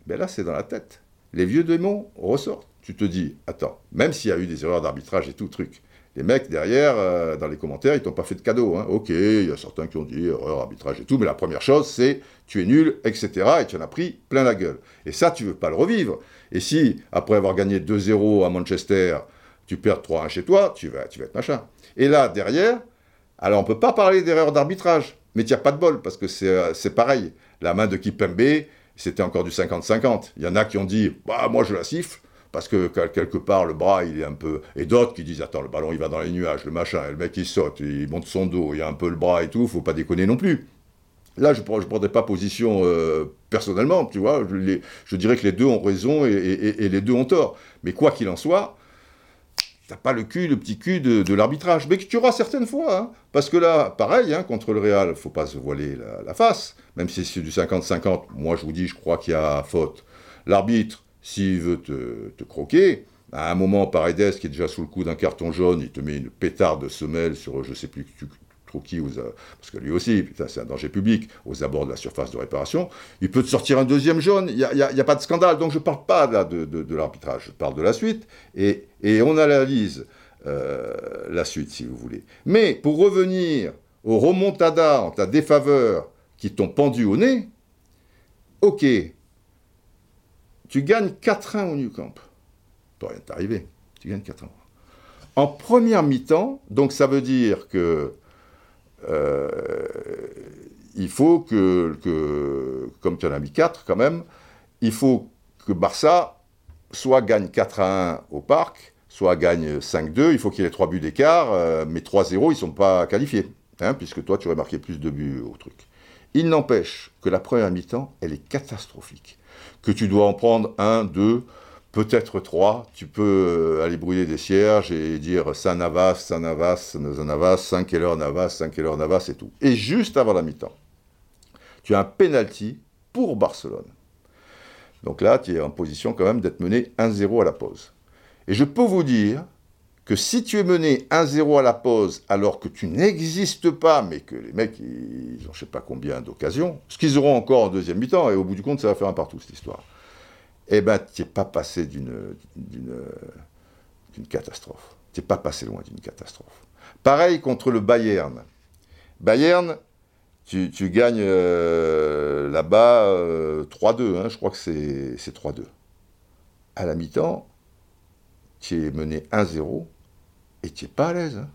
ben là c'est dans la tête. Les vieux démons ressortent. Tu te dis, attends, même s'il y a eu des erreurs d'arbitrage et tout truc, les mecs derrière, euh, dans les commentaires, ils t'ont pas fait de cadeau. Hein. Ok, il y a certains qui ont dit erreur, arbitrage et tout, mais la première chose, c'est tu es nul, etc. Et tu en as pris plein la gueule. Et ça, tu veux pas le revivre. Et si, après avoir gagné 2-0 à Manchester, tu perds 3-1 chez toi, tu vas, tu vas être machin. Et là, derrière, alors on ne peut pas parler d'erreur d'arbitrage, mais n'y a pas de bol, parce que euh, c'est pareil. La main de Kipembe, c'était encore du 50-50. Il y en a qui ont dit, bah moi je la siffle, parce que quelque part le bras il est un peu... Et d'autres qui disent, attends, le ballon il va dans les nuages, le machin, et le mec il saute, il monte son dos, il y a un peu le bras et tout, faut pas déconner non plus. Là, je ne prendrais pas position euh, personnellement, tu vois, je, dirais que les deux ont raison et les deux ont tort. Mais quoi qu'il en soit, T'as pas le cul, le petit cul de, l'arbitrage. Mais que tu auras certaines fois. Hein. Parce que là, pareil, hein, contre le Real, faut pas se voiler la, face. Même si c'est du 50-50, moi je vous dis, je crois qu'il y a faute. L'arbitre, s'il veut te, croquer, à un moment, Paredes, qui est déjà sous le coup d'un carton jaune, il te met une pétarde de semelle sur je sais plus trop qui, parce que lui aussi, c'est un danger public, aux abords de la surface de réparation, il peut te sortir un deuxième jaune, il n'y a, pas de scandale, donc je ne parle pas de, l'arbitrage, je parle de la suite, et, on analyse euh, la suite, si vous voulez. Mais pour revenir aux remontadas en ta défaveur qui t'ont pendu au nez, ok, tu gagnes 4-1 au New Camp. Peut rien t'arriver, tu gagnes 4-1. En première mi-temps, donc ça veut dire que euh, il faut que, que, comme tu en as mis 4 quand même, il faut que Barça soit gagne 4 1 au parc, soit gagne 5-2, il faut qu'il ait 3 buts d'écart, euh, mais 3-0, ils ne sont pas qualifiés, hein, puisque toi tu aurais marqué plus de buts au truc. Il n'empêche que la première mi-temps, elle est catastrophique. Que tu dois en prendre un, deux, peut-être trois. Tu peux euh, aller brouiller des cierges et dire Saint Navas, Saint Navas, Saint Navas, Saint Keller Navas, Saint Keller Navas et tout. Et juste avant la mi-temps, tu as un penalty pour Barcelone. Donc là, tu es en position quand même d'être mené 1-0 à la pause. Et je peux vous dire que si tu es mené 1-0 à la pause alors que tu n'existes pas, mais que les mecs, ils ont je sais pas combien d'occasions, ce qu'ils auront encore en deuxième mi-temps, et au bout du compte, ça va faire un partout cette histoire, eh ben, tu n'es pas passé d'une catastrophe. Tu n'es pas passé loin d'une catastrophe. Pareil contre le Bayern. Bayern, tu, gagnes euh, là-bas 3-2, euh, hein, je crois que c'est 3-2. À la mi-temps, tu es mené 1-0 et tu n'es pas à l'aise. Hein.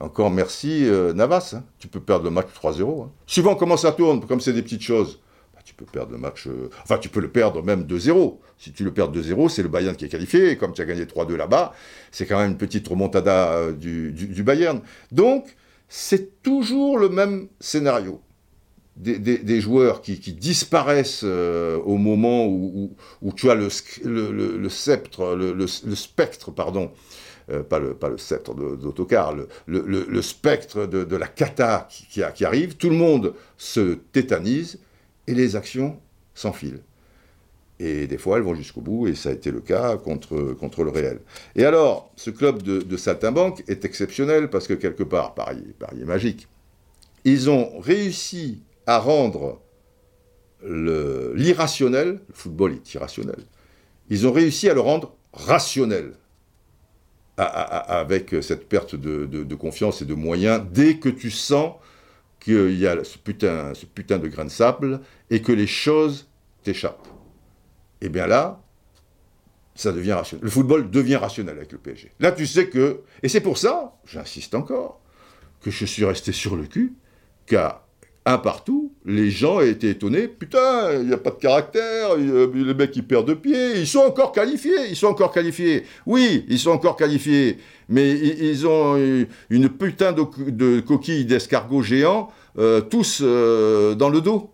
Encore merci euh, Navas, hein. tu peux perdre le match 3-0. Hein. Suivant comment ça tourne, comme c'est des petites choses, tu peux perdre le match, euh, enfin tu peux le perdre même 2-0. Si tu le perds 2-0, c'est le Bayern qui est qualifié, et comme tu as gagné 3-2 là-bas, c'est quand même une petite remontada euh, du, Bayern. Donc, c'est toujours le même scénario. Des, joueurs qui, disparaissent au moment où, tu as le, le sceptre, le, spectre, pardon, euh, pas, le, pas le sceptre d'autocar, le, le, spectre de, la cata qui, qui, arrive, tout le monde se tétanise et les actions s'enfilent. Et des fois, elles vont jusqu'au bout, et ça a été le cas contre, contre le réel. Et alors, ce club de, de Saltimbanque est exceptionnel parce que quelque part, Paris est magique. Ils ont réussi à rendre l'irrationnel, le football est irrationnel, ils ont réussi à le rendre rationnel avec cette perte de, confiance et de moyens dès que tu sens qu'il y a ce putain, de grain de sable et que les choses t'échappent. Et eh bien là, ça devient rationnel. Le football devient rationnel avec le PSG. Là, tu sais que... Et c'est pour ça, j'insiste encore, que je suis resté sur le cul, car un partout, les gens étaient étonnés. Putain, il n'y a pas de caractère, les mecs ils perdent de pied, ils sont encore qualifiés, ils sont encore qualifiés. Oui, ils sont encore qualifiés, mais ils, ont une putain de, coquilles d'escargots géants, euh, tous euh, dans le dos.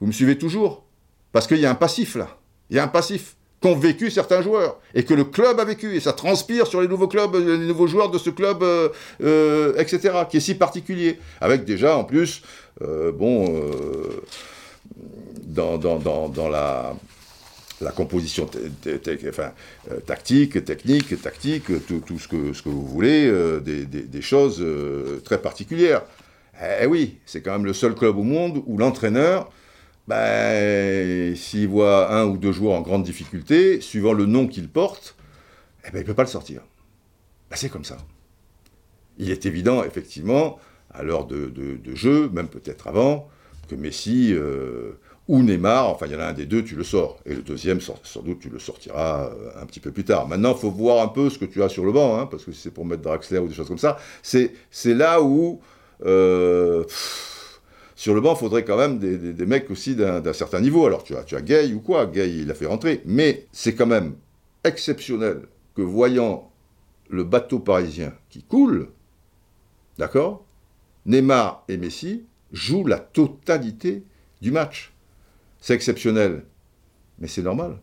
Vous me suivez toujours? Parce qu'il y a un passif là. Il y a un passif qu'ont vécu certains joueurs et que le club a vécu et ça transpire sur les nouveaux clubs, les nouveaux joueurs de ce club, euh, etc. qui est si particulier. Avec déjà en plus euh, bon, euh, dans, dans, la, la composition euh, tactique, technique, tactique, tout, ce, que, ce que vous voulez, des, choses très particulières. Eh, oui, c'est quand même le seul club au monde où l'entraîneur, ben, s'il voit un ou deux joueurs en grande difficulté, suivant le nom qu'il porte, eh ben, il ne peut pas le sortir. Ben, c'est comme ça. Il est évident, effectivement, à l'heure de, jeu, même peut-être avant, que Messi euh, ou Neymar, enfin il y en a un des deux, tu le sors. Et le deuxième, sans, doute, tu le sortiras euh, un petit peu plus tard. Maintenant, il faut voir un peu ce que tu as sur le banc, hein, parce que si c'est pour mettre Draxler ou des choses comme ça, c'est là où... Euh, sur le banc, il faudrait quand même des, mecs aussi d'un certain niveau. Alors tu as, Gay ou quoi, Gay il a fait rentrer, mais c'est quand même exceptionnel que voyant le bateau parisien qui coule, d'accord? Neymar et Messi jouent la totalité du match. C'est exceptionnel, mais c'est normal.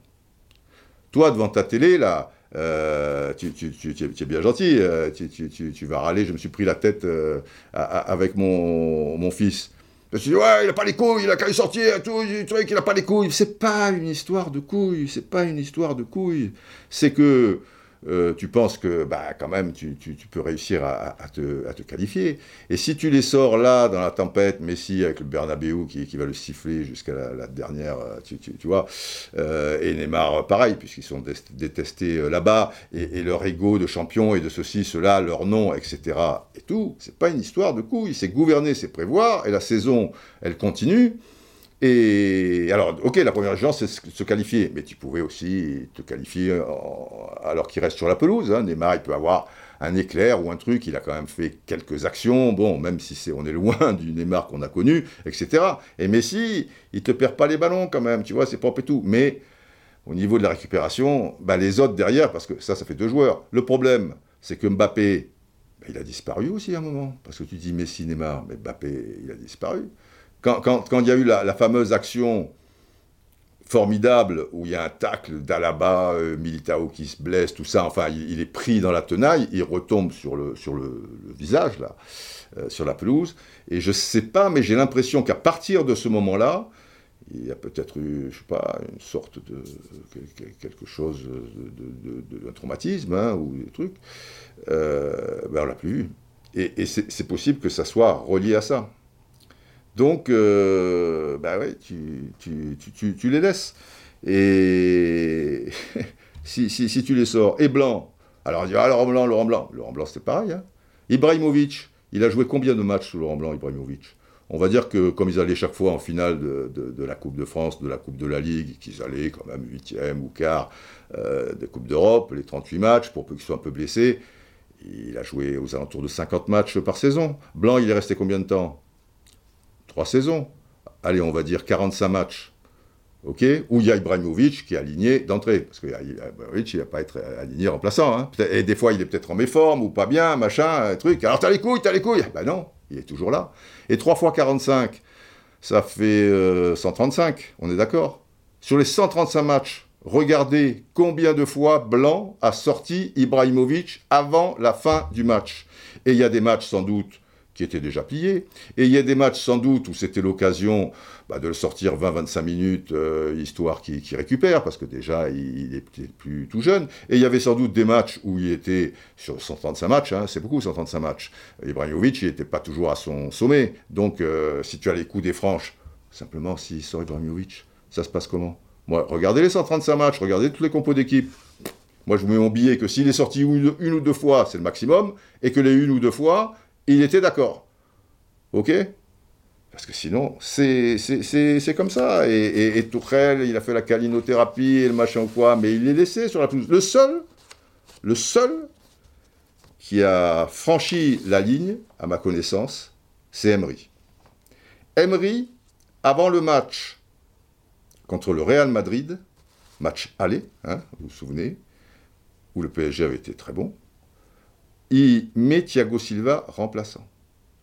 Toi, devant ta télé, là, euh, tu, es bien gentil, euh, tu, vas râler, je me suis pris la tête euh, avec mon, fils. Tu dis, ouais, il n'a pas les couilles, il a qu'à y sortir, tout, truc, il n'a pas les couilles. C'est pas une histoire de couilles, c'est pas une histoire de couilles. C'est que euh, tu penses que bah, quand même tu, peux réussir à, te, qualifier. Et si tu les sors là, dans la tempête, Messi avec le Bernabeu qui, qui va le siffler jusqu'à la, dernière, euh, tu, vois, euh, et Neymar pareil, puisqu'ils sont détestés là-bas, et, leur ego de champion et de ceci, cela, leur nom, etc. Et tout, c'est pas une histoire de couilles, c'est gouverner, c'est prévoir, et la saison, elle continue. Et alors, ok, la première chance, c'est se qualifier, mais tu pouvais aussi te qualifier alors qu'il reste sur la pelouse. Hein. Neymar, il peut avoir un éclair ou un truc, il a quand même fait quelques actions, bon, même si on est loin (laughs) du Neymar qu'on a connu, etc. Et Messi, il te perd pas les ballons quand même, tu vois, c'est propre et tout. Mais au niveau de la récupération, bah, les autres derrière, parce que ça, ça fait deux joueurs. Le problème, c'est que Mbappé, bah, il a disparu aussi à un moment, parce que tu dis Messi, Neymar, mais Mbappé, il a disparu quand, il y a eu la, fameuse action formidable où il y a un tacle d'Alaba, euh, Militao qui se blesse, tout ça, enfin, il, est pris dans la tenaille, il retombe sur le, visage, là, euh, sur la pelouse, et je ne sais pas, mais j'ai l'impression qu'à partir de ce moment-là, il y a peut-être eu, je sais pas, une sorte de quelque chose de, de, traumatisme hein, ou des trucs. Euh, ben on l'a plus vu. et c'est possible que ça soit relié à ça. Donc, euh, bah tu, tu, les laisses. Et (laughs) si, si, tu les sors, et Blanc, alors on dit, ah, Laurent Blanc, Laurent Blanc. Laurent Blanc, c'était pareil. Hein. Ibrahimovic, il a joué combien de matchs sous Laurent Blanc, Ibrahimovic? On va dire que comme ils allaient chaque fois en finale de, la Coupe de France, de la Coupe de la Ligue, qu'ils allaient quand même huitième ou quart euh, de Coupe d'Europe, les 38 matchs, pour peu qu'ils soient un peu blessés, il a joué aux alentours de 50 matchs par saison. Blanc, il est resté combien de temps? Trois saisons. Allez, on va dire 45 matchs. OK? Où il y a Ibrahimovic qui est aligné d'entrée. Parce que Ibrahimovic, il va pas être aligné remplaçant. Hein. Et des fois, il est peut-être en méforme ou pas bien, machin, truc. Alors, t'as les couilles, t'as les couilles. Ben non, il est toujours là. Et 3 fois 45, ça fait 135. Euh, on est d'accord? Sur les 135 matchs, regardez combien de fois Blanc a sorti Ibrahimovic avant la fin du match. Et il y a des matchs, sans doute, qui était déjà plié. Et il y a des matchs sans doute où c'était l'occasion bah, de le sortir 20-25 minutes, euh, histoire qu'il récupère, parce que déjà il, était plus tout jeune. Et il y avait sans doute des matchs où il était sur 135 matchs, hein, c'est beaucoup 135 matchs. Ibrahimovic, il n'était pas toujours à son sommet. Donc euh, si tu as les coups des franches, simplement s'il sort Ibrahimovic, ça se passe comment? Moi, regardez les 135 matchs, regardez tous les compos d'équipe. Moi, je vous mets mon billet que s'il est sorti une ou deux fois, c'est le maximum, et que les une ou deux fois, il était d'accord. OK? Parce que sinon, c'est comme ça. Et, et, il a fait la calinothérapie et le machin quoi, mais il est laissé sur la pelouse. Le seul, le seul qui a franchi la ligne, à ma connaissance, c'est Emery. Emery, avant le match contre le Real Madrid, match aller, hein, vous vous souvenez, où le PSG avait été très bon, il met Thiago Silva remplaçant.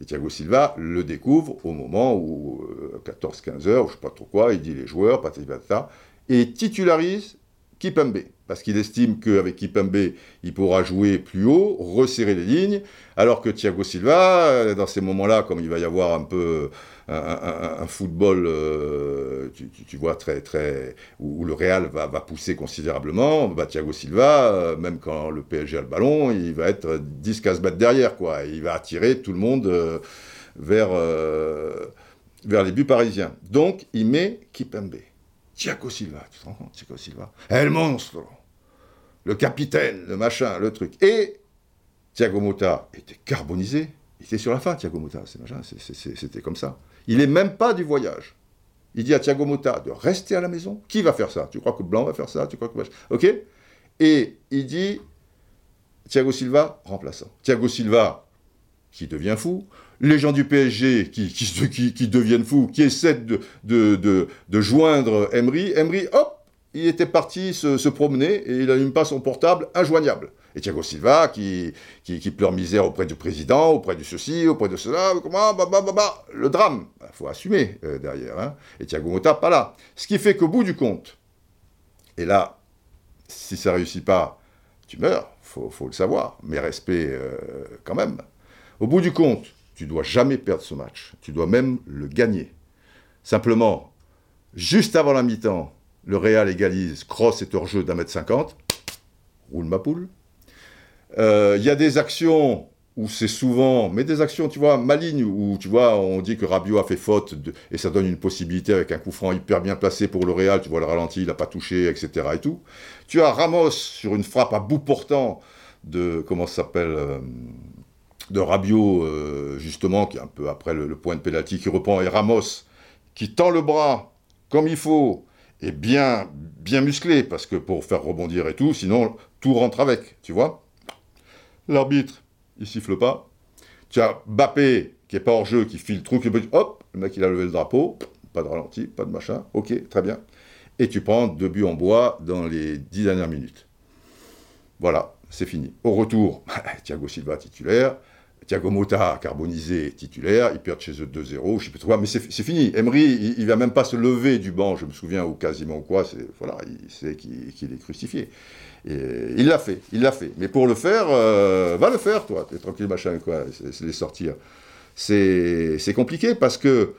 Et Thiago Silva le découvre au moment où, 14-15 euh, heures, je ne sais pas trop quoi, il dit les joueurs, patata, et titularise Kipembe, parce qu'il estime qu'avec Kipembe, il pourra jouer plus haut, resserrer les lignes, alors que Thiago Silva, euh, dans ces moments-là, comme il va y avoir un peu un, football, euh, tu, vois, très, très, où, le Real va, pousser considérablement, bah, Thiago Silva, euh, même quand le PSG a le ballon, il va être 10-15 mètres derrière, quoi. Il va attirer tout le monde vers, vers les buts parisiens. Donc, il met Kipembe. Thiago Silva, tu te rends compte, Thiago Silva? El monstre Le capitaine, le machin, le truc. Et Thiago Motta était carbonisé. Il était sur la fin, Thiago Motta, c'était comme ça. Il n'est même pas du voyage. Il dit à Thiago Motta de rester à la maison. Qui va faire ça? Tu crois que Blanc va faire ça? Tu crois que... Ok Et il dit, Thiago Silva, remplaçant. Thiago Silva, qui devient fou les gens du PSG qui, deviennent fous, qui essaient de, joindre Emery, Emery, hop, il était parti se, promener et il n'allume pas son portable injoignable. Et Thiago Silva qui, pleure misère auprès du président, auprès de ceci, auprès de cela, comment, bah, bah, bah le drame. Il faut assumer euh, derrière. Hein. Et Thiago Motta, pas là. Ce qui fait qu'au bout du compte, et là, si ça réussit pas, tu meurs, faut, faut le savoir, mais respect euh, quand même. Au bout du compte, tu dois jamais perdre ce match. Tu dois même le gagner. Simplement, juste avant la mi-temps, le Real égalise, Cross est hors jeu d'un mètre cinquante, roule ma poule. Il euh, y a des actions où c'est souvent, mais des actions, tu vois, malignes, où tu vois, on dit que Rabiot a fait faute, et ça donne une possibilité avec un coup franc hyper bien placé pour le Real, tu vois le ralenti, il n'a pas touché, etc. et tout. Tu as Ramos sur une frappe à bout portant de, comment ça s'appelle, euh, de Rabiot, euh, justement, qui est un peu après le, point de pénalty, qui reprend, et Ramos, qui tend le bras comme il faut, et bien, bien musclé, parce que pour faire rebondir et tout, sinon tout rentre avec, tu vois. L'arbitre, il siffle pas. Tu as Bappé, qui est pas hors jeu, qui file le trou, hop, le mec il a levé le drapeau, pas de ralenti, pas de machin, ok, très bien. Et tu prends deux buts en bois dans les dix dernières minutes. Voilà, c'est fini. Au retour, (laughs) Thiago Silva titulaire, Thiago Motta carbonisé titulaire, ils perdent chez eux 2-0, je sais pas mais c'est fini. Emery, il, ne va même pas se lever du banc, je me souviens, ou quasiment quoi, voilà, il sait qu'il est crucifié il l'a fait, il l'a fait. Mais pour le faire, euh, va le faire, toi. T'es tranquille, machin, quoi. C'est les sortir. C'est compliqué parce que.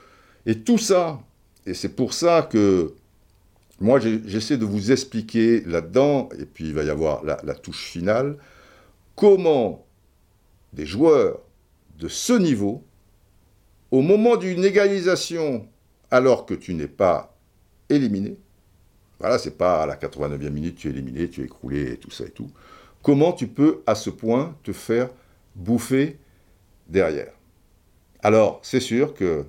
Et tout ça, et c'est pour ça que. Moi, j'essaie de vous expliquer là-dedans, et puis il va y avoir la, touche finale, comment des joueurs de ce niveau, au moment d'une égalisation, alors que tu n'es pas éliminé, voilà, c'est pas à la 89e minute, tu es éliminé, tu es écroulé et tout ça et tout. Comment tu peux à ce point te faire bouffer derrière? Alors, c'est sûr que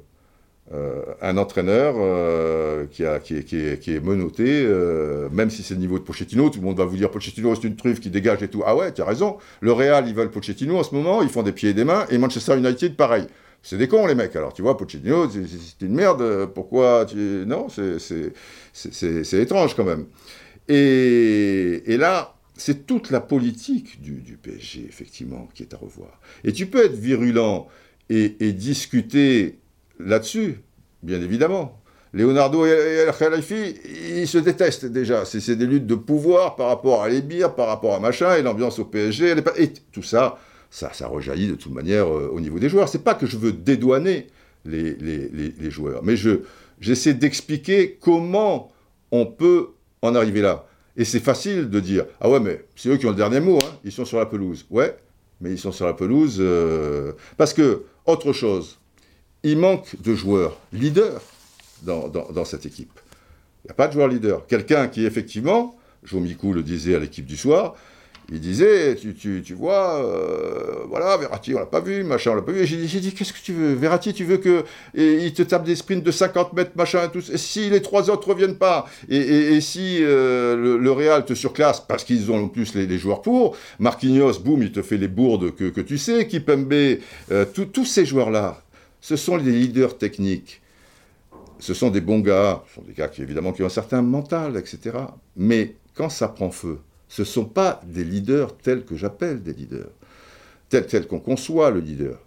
euh, un entraîneur euh, qui, est, menotté, euh, même si c'est le niveau de Pochettino, tout le monde va vous dire Pochettino c'est une truffe qui dégage et tout. Ah ouais, tu as raison. Le Real, ils veulent Pochettino en ce moment, ils font des pieds et des mains, et Manchester United, pareil. C'est des cons, les mecs. Alors, tu vois, Pochettino, c'est une merde. Pourquoi. Non, c'est étrange quand même. Et, et là, c'est toute la politique du, PSG, effectivement, qui est à revoir. Et tu peux être virulent et discuter là-dessus, bien évidemment. Leonardo et El Khalifi, ils se détestent déjà. C'est des luttes de pouvoir par rapport à l'Ebir, par rapport à machin, et l'ambiance au PSG. Et tout ça, ça, rejaillit de toute manière euh, au niveau des joueurs. C'est pas que je veux dédouaner les, joueurs, mais je, j'essaie d'expliquer comment on peut en arriver là. Et c'est facile de dire Ah ouais, mais c'est eux qui ont le dernier mot, hein. ils sont sur la pelouse. Ouais, mais ils sont sur la pelouse euh, parce que, autre chose, il manque de joueurs leaders dans, dans, cette équipe. Il n'y a pas de joueur leader. Quelqu'un qui, effectivement, Jomikou le disait à l'équipe du soir, il disait, tu, tu, tu vois, euh, voilà, Verratti, on l'a pas vu, machin, on l'a pas vu. Et j'ai dit, qu'est-ce que tu veux Verratti, tu veux que il te tape des sprints de 50 mètres, machin, et tout. Et si les trois autres reviennent pas, et, et, si euh, le, Real te surclasse, parce qu'ils ont en plus les, les, joueurs pour, Marquinhos, boum, il te fait les bourdes que, que tu sais, Kipembe, euh, tous ces joueurs-là, ce sont les leaders techniques. Ce sont des bons gars, ce sont des gars qui évidemment qui ont un certain mental, etc. Mais quand ça prend feu, ce ne sont pas des leaders tels que j'appelle des leaders, tels, qu'on conçoit le leader.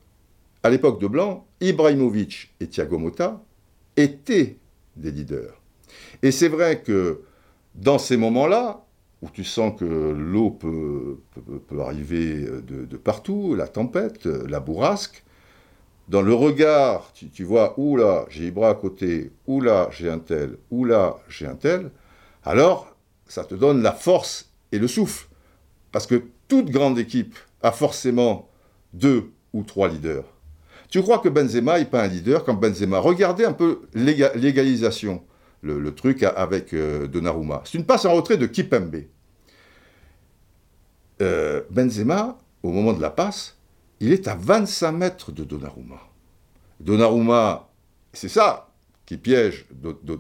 À l'époque de Blanc, Ibrahimovic et Thiago Motta étaient des leaders. Et c'est vrai que dans ces moments-là, où tu sens que l'eau peut, arriver de, partout, la tempête, la bourrasque, dans le regard, tu, vois, ou là, j'ai Ibra à côté, ou là, j'ai un tel, ou là, j'ai un tel, alors ça te donne la force et le souffle. Parce que toute grande équipe a forcément deux ou trois leaders. Tu crois que Benzema n'est pas un leader comme Benzema Regardez un peu l'égalisation, le, truc avec euh, Donnarumma. C'est une passe en retrait de Kipembe. Euh, Benzema, au moment de la passe, il est à 25 mètres de Donnarumma. Donnarumma, c'est ça qui piège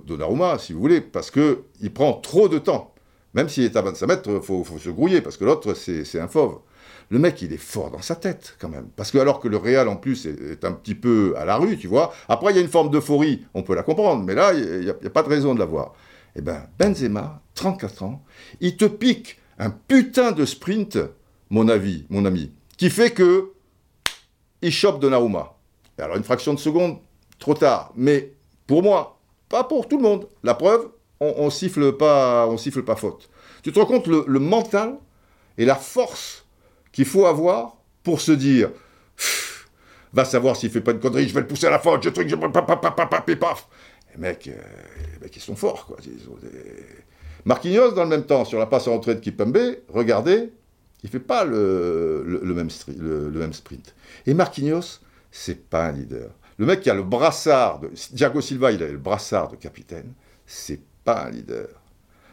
Donnarumma, si vous voulez, parce qu'il prend trop de temps. Même s'il est à 25 mètres, il faut, se grouiller, parce que l'autre, c'est un fauve. Le mec, il est fort dans sa tête, quand même. Parce que alors que le Real, en plus, est, un petit peu à la rue, tu vois. Après, il y a une forme d'euphorie, on peut la comprendre, mais là, il n'y a, pas de raison de l'avoir. Eh ben, Benzema, 34 ans, il te pique un putain de sprint, mon avis, mon ami, qui fait que il chope Donnarumma. alors, une fraction de seconde, trop tard. Mais pour moi, pas pour tout le monde. La preuve, on, siffle pas, on siffle pas faute. Tu te rends compte le, mental et la force qu'il faut avoir pour se dire Va savoir s'il fait pas une connerie, je vais le pousser à la faute, je truc, je paf, paf, paf, paf, paf. Les mecs, euh, les mecs, ils sont forts, quoi. Marquinhos, dans le même temps, sur la passe en entrée de Kipembe, regardez, il fait pas le, même, le, même sprint. Et Marquinhos, c'est pas un leader. Le mec qui a le brassard, de, Silva, il a le brassard de capitaine, c'est pas un leader.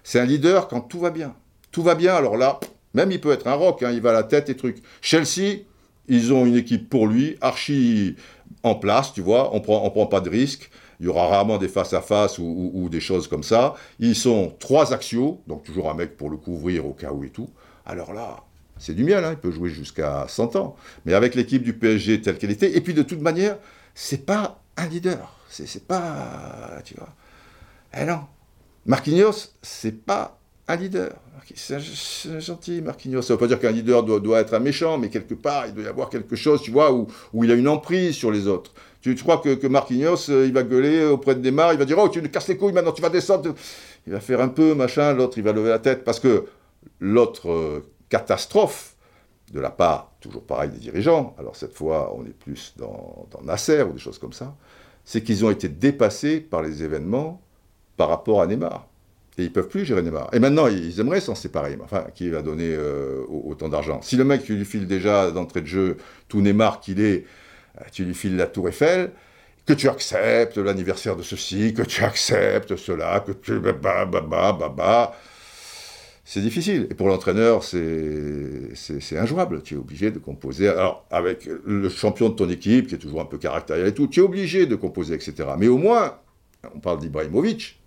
C'est un leader quand tout va bien. Tout va bien, alors là, même il peut être un rock, hein, il va à la tête et trucs. Chelsea, ils ont une équipe pour lui, archi en place, tu vois, on prend, on prend pas de risques. Il y aura rarement des face-à-face ou, des choses comme ça. Ils sont trois axiaux, donc toujours un mec pour le couvrir au cas où et tout. Alors là, c'est du miel, hein, il peut jouer jusqu'à 100 ans. Mais avec l'équipe du PSG telle qu'elle était, et puis de toute manière, c'est pas un leader. C'est pas. Tu vois. Eh non. Marquinhos, c'est pas un leader. C'est gentil, Marquinhos. Ça ne veut pas dire qu'un leader doit, être un méchant, mais quelque part, il doit y avoir quelque chose, tu vois, où, il a une emprise sur les autres. Tu, crois que, que, Marquinhos, euh, il va gueuler auprès de Neymar, il va dire Oh, tu me casses les couilles, maintenant tu vas descendre. Il va faire un peu, machin, l'autre, il va lever la tête. Parce que l'autre euh, catastrophe, de la part, toujours pareil, des dirigeants, alors cette fois, on est plus dans, dans Nasser ou des choses comme ça, c'est qu'ils ont été dépassés par les événements par rapport à Neymar. Et ils peuvent plus gérer Neymar. Et maintenant, ils aimeraient s'en séparer. Enfin, qui va donner euh, autant d'argent? Si le mec, tu lui files déjà d'entrée de jeu tout Neymar qu'il est, euh, tu lui files la Tour Eiffel, que tu acceptes l'anniversaire de ceci, que tu acceptes cela, que tu... Bah, bah, bah, bah, bah, c'est difficile. Et pour l'entraîneur, c'est injouable. Tu es obligé de composer. Alors, avec le champion de ton équipe, qui est toujours un peu caractériel et tout, tu es obligé de composer, etc. Mais au moins, on parle d'Ibrahimovic,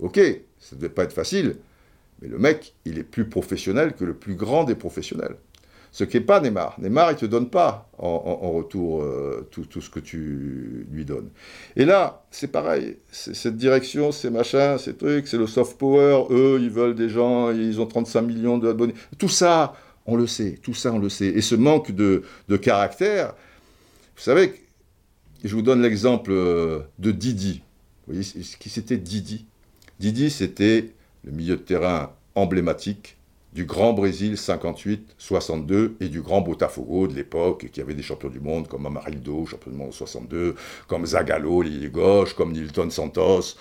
ok, ça ne devait pas être facile, mais le mec, il est plus professionnel que le plus grand des professionnels. Ce n'est pas Neymar. Neymar, il te donne pas en, retour euh, tout, ce que tu lui donnes. Et là, c'est pareil. Cette direction, ces machins, ces trucs, c'est le soft power. Eux, ils veulent des gens, ils ont 35 millions d'abonnés. Tout ça, on le sait. Tout ça, on le sait. Et ce manque de, de caractère, vous savez, je vous donne l'exemple euh, de Didi. Vous voyez, qui c'était Didi? Didi, c'était le milieu de terrain emblématique du Grand Brésil 58-62 et du Grand Botafogo de l'époque, qui avait des champions du monde comme Amarildo, champion du monde 62, comme Zagallo, l'ailier gauche, comme Nilton Santos,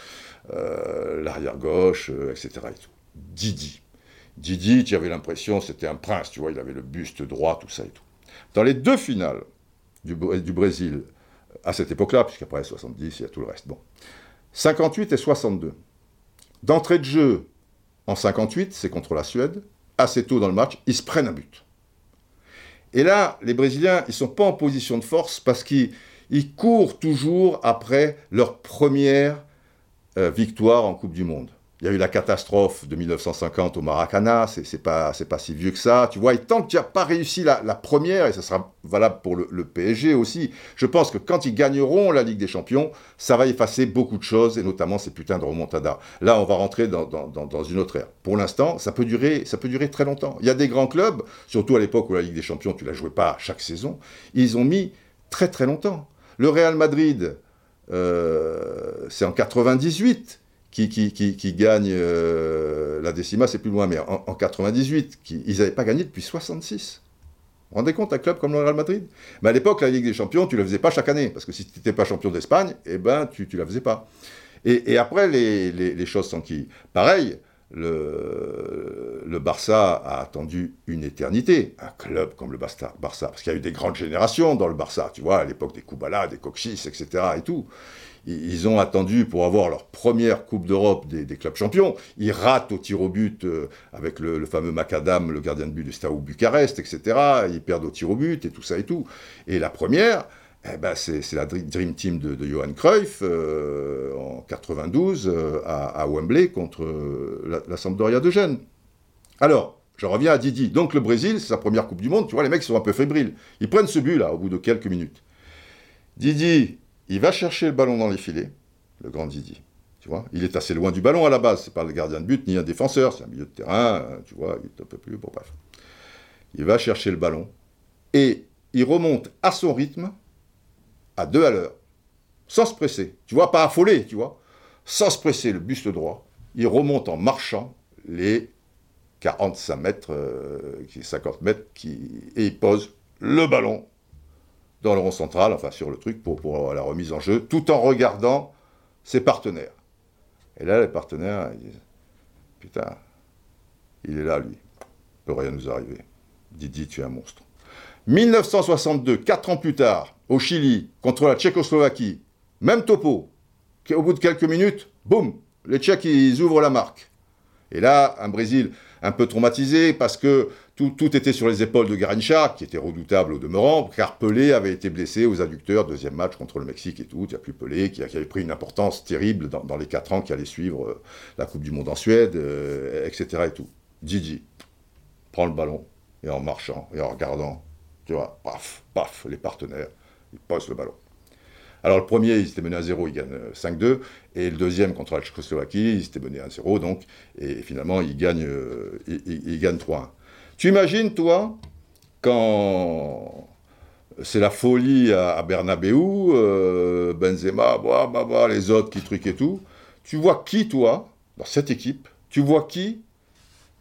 euh, l'arrière gauche, euh, etc. Didi. Didi, tu avais l'impression c'était un prince, tu vois, il avait le buste droit, tout ça et tout. Dans les deux finales du, du Brésil, à cette époque-là, puisqu'après 70, il y a tout le reste, bon, 58 et 62. D'entrée de jeu, en 58, c'est contre la Suède, assez tôt dans le match, ils se prennent un but. Et là, les Brésiliens, ils ne sont pas en position de force parce qu'ils courent toujours après leur première euh, victoire en Coupe du Monde. Il y a eu la catastrophe de 1950 au Maracana, c'est pas, pas si vieux que ça, tu vois. Et tant que tu n'as pas réussi la, première, et ça sera valable pour le, PSG aussi, je pense que quand ils gagneront la Ligue des Champions, ça va effacer beaucoup de choses, et notamment ces putains de remontada. Là, on va rentrer dans, dans, une autre ère. Pour l'instant, ça, peut durer, ça peut durer très longtemps. Il y a des grands clubs, surtout à l'époque où la Ligue des Champions, tu la jouais pas chaque saison, ils ont mis très très longtemps. Le Real Madrid, euh, c'est en 98 qui, qui, gagne euh, la décima, c'est plus loin, mais en, 98, ils n'avaient pas gagné depuis 66. Vous vous rendez compte, un club comme le Real Madrid? Mais à l'époque, la Ligue des Champions, tu ne la faisais pas chaque année, parce que si tu n'étais pas champion d'Espagne, eh ben, tu ne la faisais pas. Et, après, les, choses sont qui? Pareil, le, Barça a attendu une éternité, un club comme le Barça, Barça parce qu'il y a eu des grandes générations dans le Barça, tu vois, à l'époque des Kubala, des Coxis, etc. et tout ils ont attendu pour avoir leur première Coupe d'Europe des, clubs champions. Ils ratent au tir au but euh, avec le, fameux Macadam, le gardien de but du Staou Bucarest, etc. Ils perdent au tir au but et tout ça et tout. Et la première, eh ben c'est la Dream Team de, Johan Cruyff euh, en 92 euh, à, Wembley contre la, la, Sampdoria de Gênes. Alors, je reviens à Didi. Donc le Brésil, c'est sa première Coupe du Monde. Tu vois, les mecs sont un peu fébriles. Ils prennent ce but là au bout de quelques minutes. Didi, il va chercher le ballon dans les filets, le grand Didier. Tu vois, il est assez loin du ballon à la base. C'est pas le gardien de but ni un défenseur, c'est un milieu de terrain. Euh, tu vois, il est un peu plus. Bon, bref. Il va chercher le ballon et il remonte à son rythme, à deux à l'heure, sans se presser. Tu vois, pas affolé, tu vois, sans se presser, le buste droit. Il remonte en marchant les 45 mètres, 50 euh, mètres, et il pose le ballon dans le rond central, enfin sur le truc, pour, pour la remise en jeu, tout en regardant ses partenaires. Et là, les partenaires, ils disent Putain, il est là, lui. Il peut rien nous arriver. Didi, tu es un monstre. 1962, quatre ans plus tard, au Chili, contre la Tchécoslovaquie, même topo. Au bout de quelques minutes, boum, les Tchèques, ils ouvrent la marque. Et là, un Brésil un peu traumatisé parce que tout, était sur les épaules de Garincha, qui était redoutable au demeurant, car Pelé avait été blessé aux adducteurs, deuxième match contre le Mexique et tout. Il n'y a plus Pelé, qui, avait pris une importance terrible dans, les quatre ans qui allaient suivre euh, la Coupe du Monde en Suède, euh, etc. et tout. Gigi prend le ballon, et en marchant, et en regardant, tu vois, paf, paf, les partenaires, il pose le ballon. Alors le premier, il s'était mené à 0, il gagne 5-2. Euh, et le deuxième contre la Tchécoslovaquie, il s'était mené à 0, donc. Et finalement, il gagne, euh, il, gagne 3-1. Tu imagines, toi, quand c'est la folie à, Bernabeu, euh, Benzema, bah, bah, bah, les autres qui truquent et tout. Tu vois qui, toi, dans cette équipe, tu vois qui,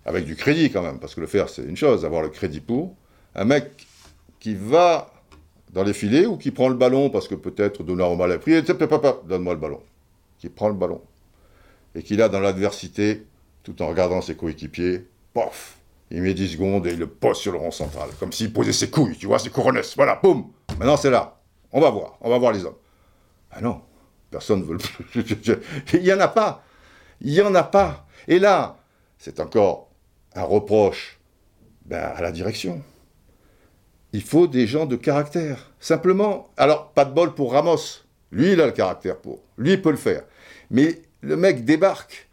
avec du crédit quand même, parce que le faire c'est une chose, avoir le crédit pour, un mec qui va dans les filets ou qui prend le ballon parce que peut-être Donnarumma l'a pris, et papa, donne-moi le ballon. Qui prend le ballon. Et qui là, dans l'adversité, tout en regardant ses coéquipiers, pof, il met 10 secondes et il le pose sur le rond central, comme s'il posait ses couilles, tu vois, ses couronnes. Voilà, boum Maintenant c'est là. On va voir, on va voir les hommes. Ah non, personne ne veut le... (laughs) il n'y en a pas. Il n'y en a pas. Et là, c'est encore un reproche ben, à la direction il faut des gens de caractère. Simplement, alors pas de bol pour Ramos. Lui, il a le caractère pour. Lui, il peut le faire. Mais le mec débarque.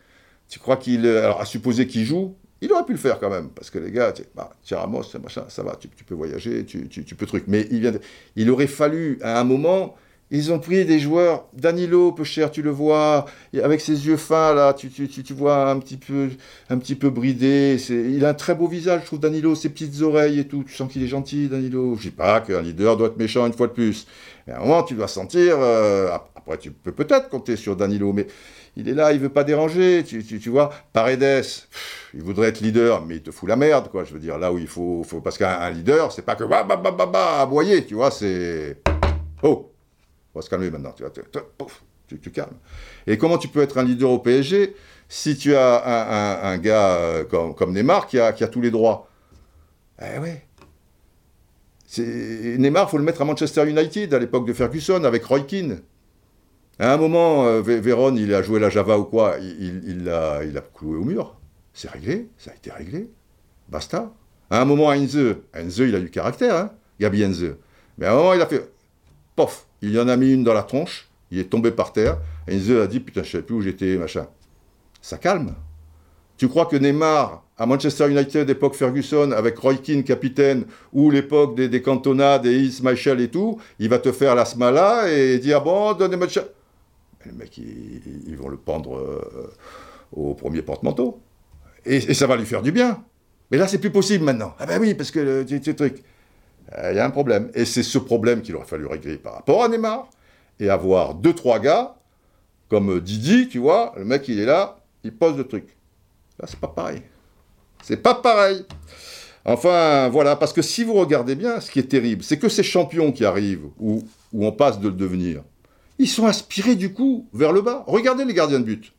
Tu crois qu'il. Alors, à supposer qu'il joue, il aurait pu le faire quand même. Parce que les gars, bah, tiens, Ramos, machin, ça va, tu, peux voyager, tu, tu, peux truc. Mais il, vient il aurait fallu, à un moment, ils ont pris des joueurs, Danilo, peu cher, tu le vois, avec ses yeux fins là, tu, tu, tu, vois un petit peu, un petit peu bridé. Il a un très beau visage, je trouve, Danilo, ses petites oreilles et tout. Tu sens qu'il est gentil, Danilo. Je dis pas qu'un leader doit être méchant une fois de plus. Mais à un moment, tu dois sentir. Euh, après, tu peux peut-être compter sur Danilo, mais il est là, il veut pas déranger. Tu, tu vois, Paredes, il voudrait être leader, mais il te fout la merde, quoi. Je veux dire, là où il faut, faut parce qu'un leader, c'est pas que bah bah bah bah bah aboyer, tu vois, c'est oh va se calmer maintenant, tu, calmes. Et comment tu peux être un leader au PSG si tu as un, gars euh, comme, Neymar qui a, tous les droits? Eh ouais. Neymar, il faut le mettre à Manchester United à l'époque de Ferguson avec Roy Keane. À un moment, euh, Véron, il a joué la Java ou quoi, il l'a a cloué au mur. C'est réglé, ça a été réglé. Basta. À un moment, Heinze, Heinze, il a du caractère, hein, Gabi Heinze. Mais à un moment, il a fait, il y en a mis une dans la tronche, il est tombé par terre, et il a dit Putain, je savais plus où j'étais, machin. Ça calme. Tu crois que Neymar, à Manchester United, époque Ferguson, avec Roy Keane capitaine, ou l'époque des, des Cantona, des Ismaël et tout, il va te faire la smala et dire Bon, donnez-moi le Les mecs, ils, vont le pendre euh, au premier porte-manteau. Et, ça va lui faire du bien. Mais là, c'est plus possible maintenant. Ah ben oui, parce que le, le truc. Euh, il y a un problème. Et c'est ce problème qu'il aurait fallu régler par rapport à Neymar, et avoir deux, trois gars, comme Didi, tu vois, le mec il est là, il pose le truc. Là, c'est pas pareil. C'est pas pareil. Enfin, voilà, parce que si vous regardez bien, ce qui est terrible, c'est que ces champions qui arrivent, ou, on passe de le devenir, ils sont inspirés du coup vers le bas. Regardez les gardiens de but.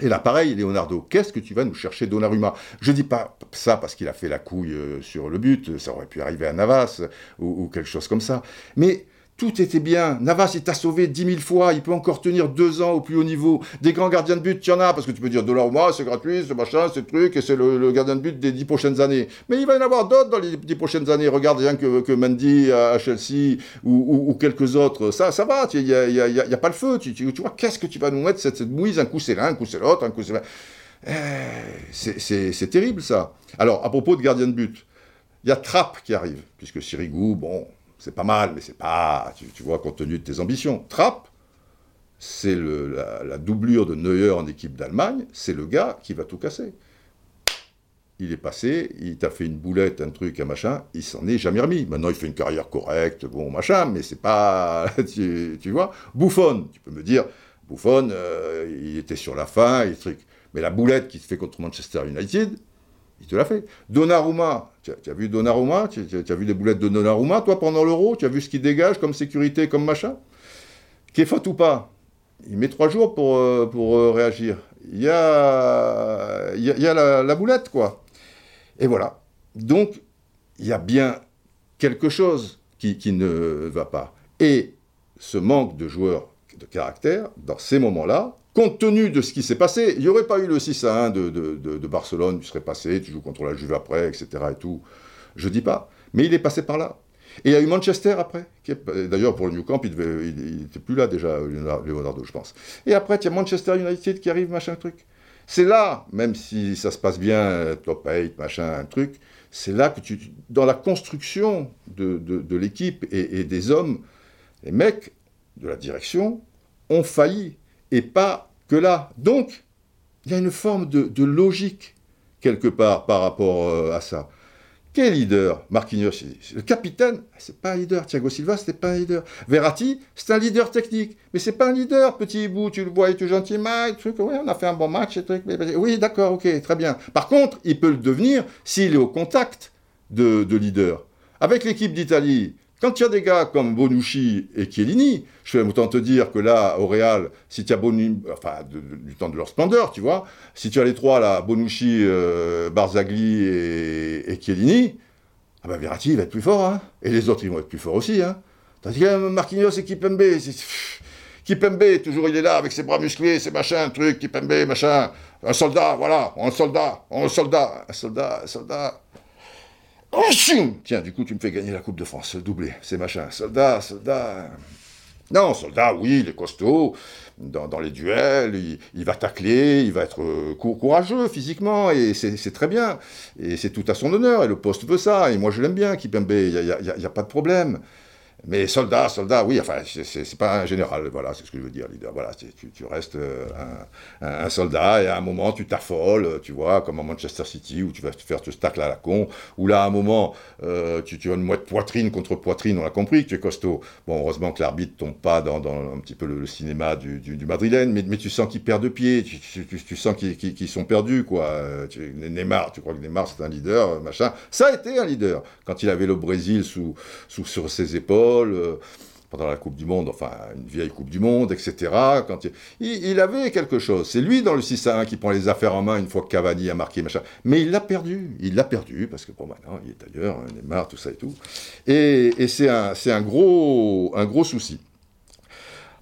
Et là, pareil, Leonardo, qu'est-ce que tu vas nous chercher Donnarumma? Je dis pas ça parce qu'il a fait la couille euh, sur le but, ça aurait pu arriver à Navas ou, ou quelque chose comme ça. Mais tout était bien. Navas, il t'a sauvé dix mille fois. Il peut encore tenir deux ans au plus haut niveau. Des grands gardiens de but, y en a, parce que tu peux dire moi, c'est gratuit, c'est machin, c'est truc, et c'est le, gardien de but des dix prochaines années. Mais il va y en avoir d'autres dans les dix prochaines années. Regarde rien que, que Mendy à Chelsea ou, quelques autres. Ça, ça va. Il n'y a, a, a, pas le feu. Tu, tu, vois, qu'est-ce que tu vas nous mettre cette, cette mouise? Un coup c'est l'un, un coup c'est l'autre, un coup c'est. Eh, c'est terrible ça. Alors, à propos de gardien de but, il y a Trapp qui arrive, puisque Sirigu, bon, c'est pas mal, mais c'est pas, tu, vois, compte tenu de tes ambitions. Trapp, c'est la, la, doublure de Neuer en équipe d'Allemagne, c'est le gars qui va tout casser. Il est passé, il t'a fait une boulette, un truc, un machin, il s'en est jamais remis. Maintenant, il fait une carrière correcte, bon, machin, mais c'est pas, (laughs) tu, vois. Bouffon, tu peux me dire, Bouffon, euh, il était sur la fin, et truc. Mais la boulette qui se fait contre Manchester United, Il te l'a fait. Donnarumma, tu as, vu Donnarumma tu, as vu les boulettes de Donnarumma, toi, pendant l'euro Tu as vu ce qu'il dégage comme sécurité, comme machin? Qui est faute ou pas Il met trois jours pour, euh, euh, réagir. Il y a, il y a, la, la, boulette, quoi. Et voilà. Donc, il y a bien quelque chose qui, qui ne va pas. Et ce manque de joueurs de caractère, dans ces moments-là, compte tenu de ce qui s'est passé, il n'y aurait pas eu le 6 à 1 de, de, Barcelone, tu serais passé, tu joues contre la Juve après, etc. et tout. Je dis pas. Mais il est passé par là. Et il y a eu Manchester après. D'ailleurs, pour le New Camp, il n'était plus là déjà, Leonardo, je pense. Et après, il y a Manchester United qui arrive, machin truc. C'est là, même si ça se passe bien, top 8, machin, truc, c'est là que tu, dans la construction de, de l'équipe et, et, des hommes, les mecs de la direction ont failli et pas que là. Donc, il y a une forme de, logique quelque part par rapport euh, à ça. Quel leader Marquinhos, le capitaine, c'est pas un leader. Thiago Silva, c'était pas un leader. Verratti, c'est un leader technique, mais c'est pas un leader. Petit bout, tu le vois, il est tout gentil, truc. Oui, on a fait un bon match, truc. Oui, d'accord, ok, très bien. Par contre, il peut le devenir s'il est au contact de, de leader. Avec l'équipe d'Italie, quand tu as des gars comme Bonucci et Chiellini, je vais autant te dire que là, au Real, si tu as Bonucci, enfin, du temps de leur splendeur, tu vois, si tu as les trois là, Bonucci, euh, Barzagli et, Chiellini, ah ben Verratti, il va être plus fort, hein. Et les autres, ils vont être plus forts aussi, hein. Tandis que Marquinhos et Kipembe, Kipembe, toujours il est là avec ses bras musclés, ses machins, trucs, Kipembe, machin. Un soldat, voilà, un soldat, un soldat, un soldat, un soldat. Oh, Tiens, du coup, tu me fais gagner la Coupe de France, doublé, c'est machin. Soldat, soldat. Non, soldat, oui, il est costaud. Dans, les duels, il, va tacler, il va être euh, courageux physiquement, et c'est très bien. Et c'est tout à son honneur, et le poste veut ça, et moi je l'aime bien, Kipembe, il n'y a, a, pas de problème. Mais soldat, soldat, oui, enfin, c'est pas un général, voilà, c'est ce que je veux dire, leader. Voilà, tu, restes euh, un, soldat et à un moment, tu t'affoles, tu vois, comme à Manchester City, où tu vas te faire te stack à la con, où là, à un moment, euh, tu, tu as une poitrine contre poitrine, on a compris que tu es costaud. Bon, heureusement que l'arbitre tombe pas dans, un petit peu le, cinéma du, du, madrilène, mais, tu sens qu'ils perdent de pied, tu, sens qu'ils sont perdus, quoi. Tu, Neymar, tu crois que Neymar, c'est un leader, machin. Ça a été un leader, quand il avait le Brésil sous sur ses épaules, euh, pendant la Coupe du Monde, enfin une vieille Coupe du Monde, etc. Il, avait quelque chose. C'est lui dans le 6 à 1 qui prend les affaires en main une fois que Cavani a marqué, machin. Mais il l'a perdu. Il l'a perdu parce que bon, maintenant il est ailleurs, il est marre, tout ça et tout. Et, c'est un, un, gros, un gros souci.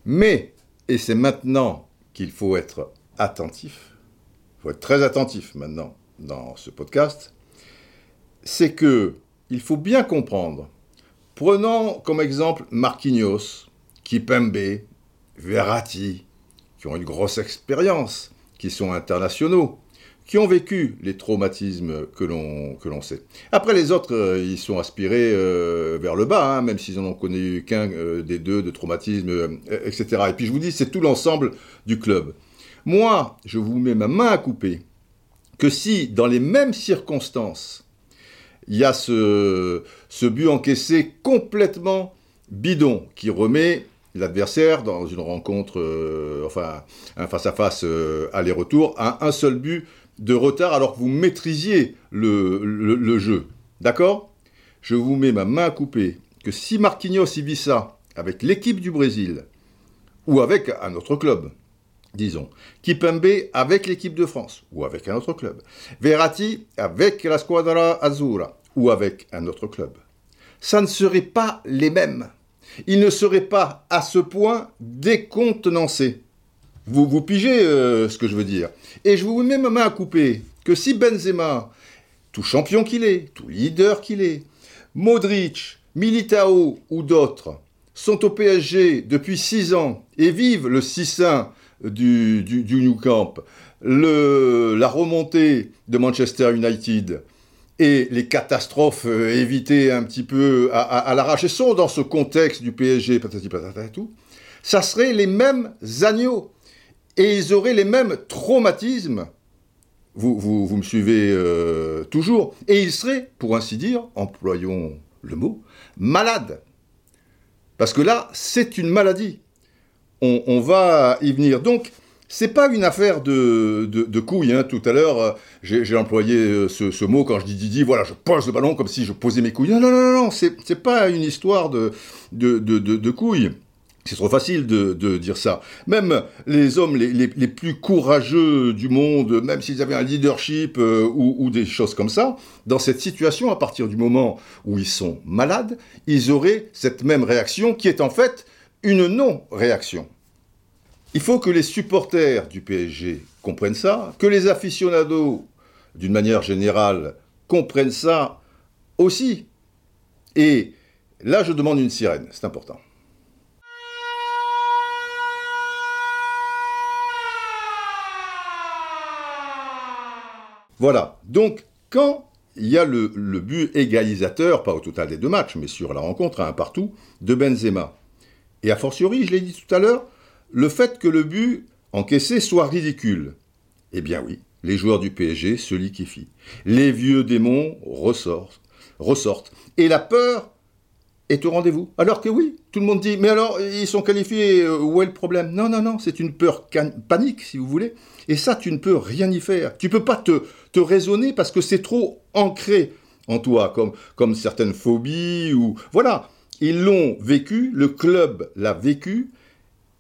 Mais, et c'est maintenant qu'il faut être attentif, il faut être très attentif maintenant dans ce podcast, c'est que il faut bien comprendre Prenons comme exemple Marquinhos, Kipembe, Verratti, qui ont une grosse expérience, qui sont internationaux, qui ont vécu les traumatismes que l'on, sait. Après, les autres, euh, ils sont aspirés euh, vers le bas, hein, même s'ils n'en ont connu qu'un euh, des deux de traumatisme, etc. Et puis je vous dis, c'est tout l'ensemble du club. Moi, je vous mets ma main à couper que si, dans les mêmes circonstances, il y a ce, but encaissé complètement bidon qui remet l'adversaire dans une rencontre, euh, enfin un face-à-face euh, aller-retour, à un seul but de retard alors que vous maîtrisiez le, jeu. D'accord? Je vous mets ma main à couper que si Marquinhos y vit ça avec l'équipe du Brésil ou avec un autre club, disons. Kipembe avec l'équipe de France ou avec un autre club. Verratti avec la Squadra Azzurra ou avec un autre club. Ça ne serait pas les mêmes. Ils ne seraient pas à ce point décontenancés. Vous, vous pigez euh, ce que je veux dire. Et je vous mets ma main à couper que si Benzema, tout champion qu'il est, tout leader qu'il est, Modric, Militao ou d'autres, sont au PSG depuis six ans et vivent le 6-1 du, du, New Camp, le, la remontée de Manchester United et les catastrophes euh, évitées un petit peu à, à, l'arrache sont dans ce contexte du PSG, patati patata tout, ça serait les mêmes agneaux et ils auraient les mêmes traumatismes. Vous, vous, vous me suivez euh, toujours. Et ils seraient, pour ainsi dire, employons le mot, malades. Parce que là, c'est une maladie. On, va y venir. Donc, c'est pas une affaire de, couilles. Hein. Tout à l'heure, euh, j'ai employé euh, ce, mot quand je dis Didi, voilà, je pose le ballon comme si je posais mes couilles. Non, non, non, non, c'est pas une histoire de, couilles. C'est trop facile de, dire ça. Même les hommes les, plus courageux du monde, même s'ils avaient un leadership euh, ou, des choses comme ça, dans cette situation, à partir du moment où ils sont malades, ils auraient cette même réaction qui est en fait une non-réaction. Il faut que les supporters du PSG comprennent ça, que les aficionados, d'une manière générale, comprennent ça aussi. Et là, je demande une sirène, c'est important. Voilà, donc quand il y a le, but égalisateur, pas au total des deux matchs, mais sur la rencontre un partout, de Benzema, et a fortiori, je l'ai dit tout à l'heure, le fait que le but encaissé soit ridicule. Eh bien oui, les joueurs du PSG se liquéfient. Les vieux démons ressortent, ressortent. Et la peur est au rendez-vous. Alors que oui, tout le monde dit, mais alors ils sont qualifiés, euh, où est le problème? Non, non, non, c'est une peur panique, si vous voulez. Et ça, tu ne peux rien y faire. Tu peux pas te, te raisonner parce que c'est trop ancré en toi, comme, comme certaines phobies ou... Voilà, ils l'ont vécu, le club l'a vécu,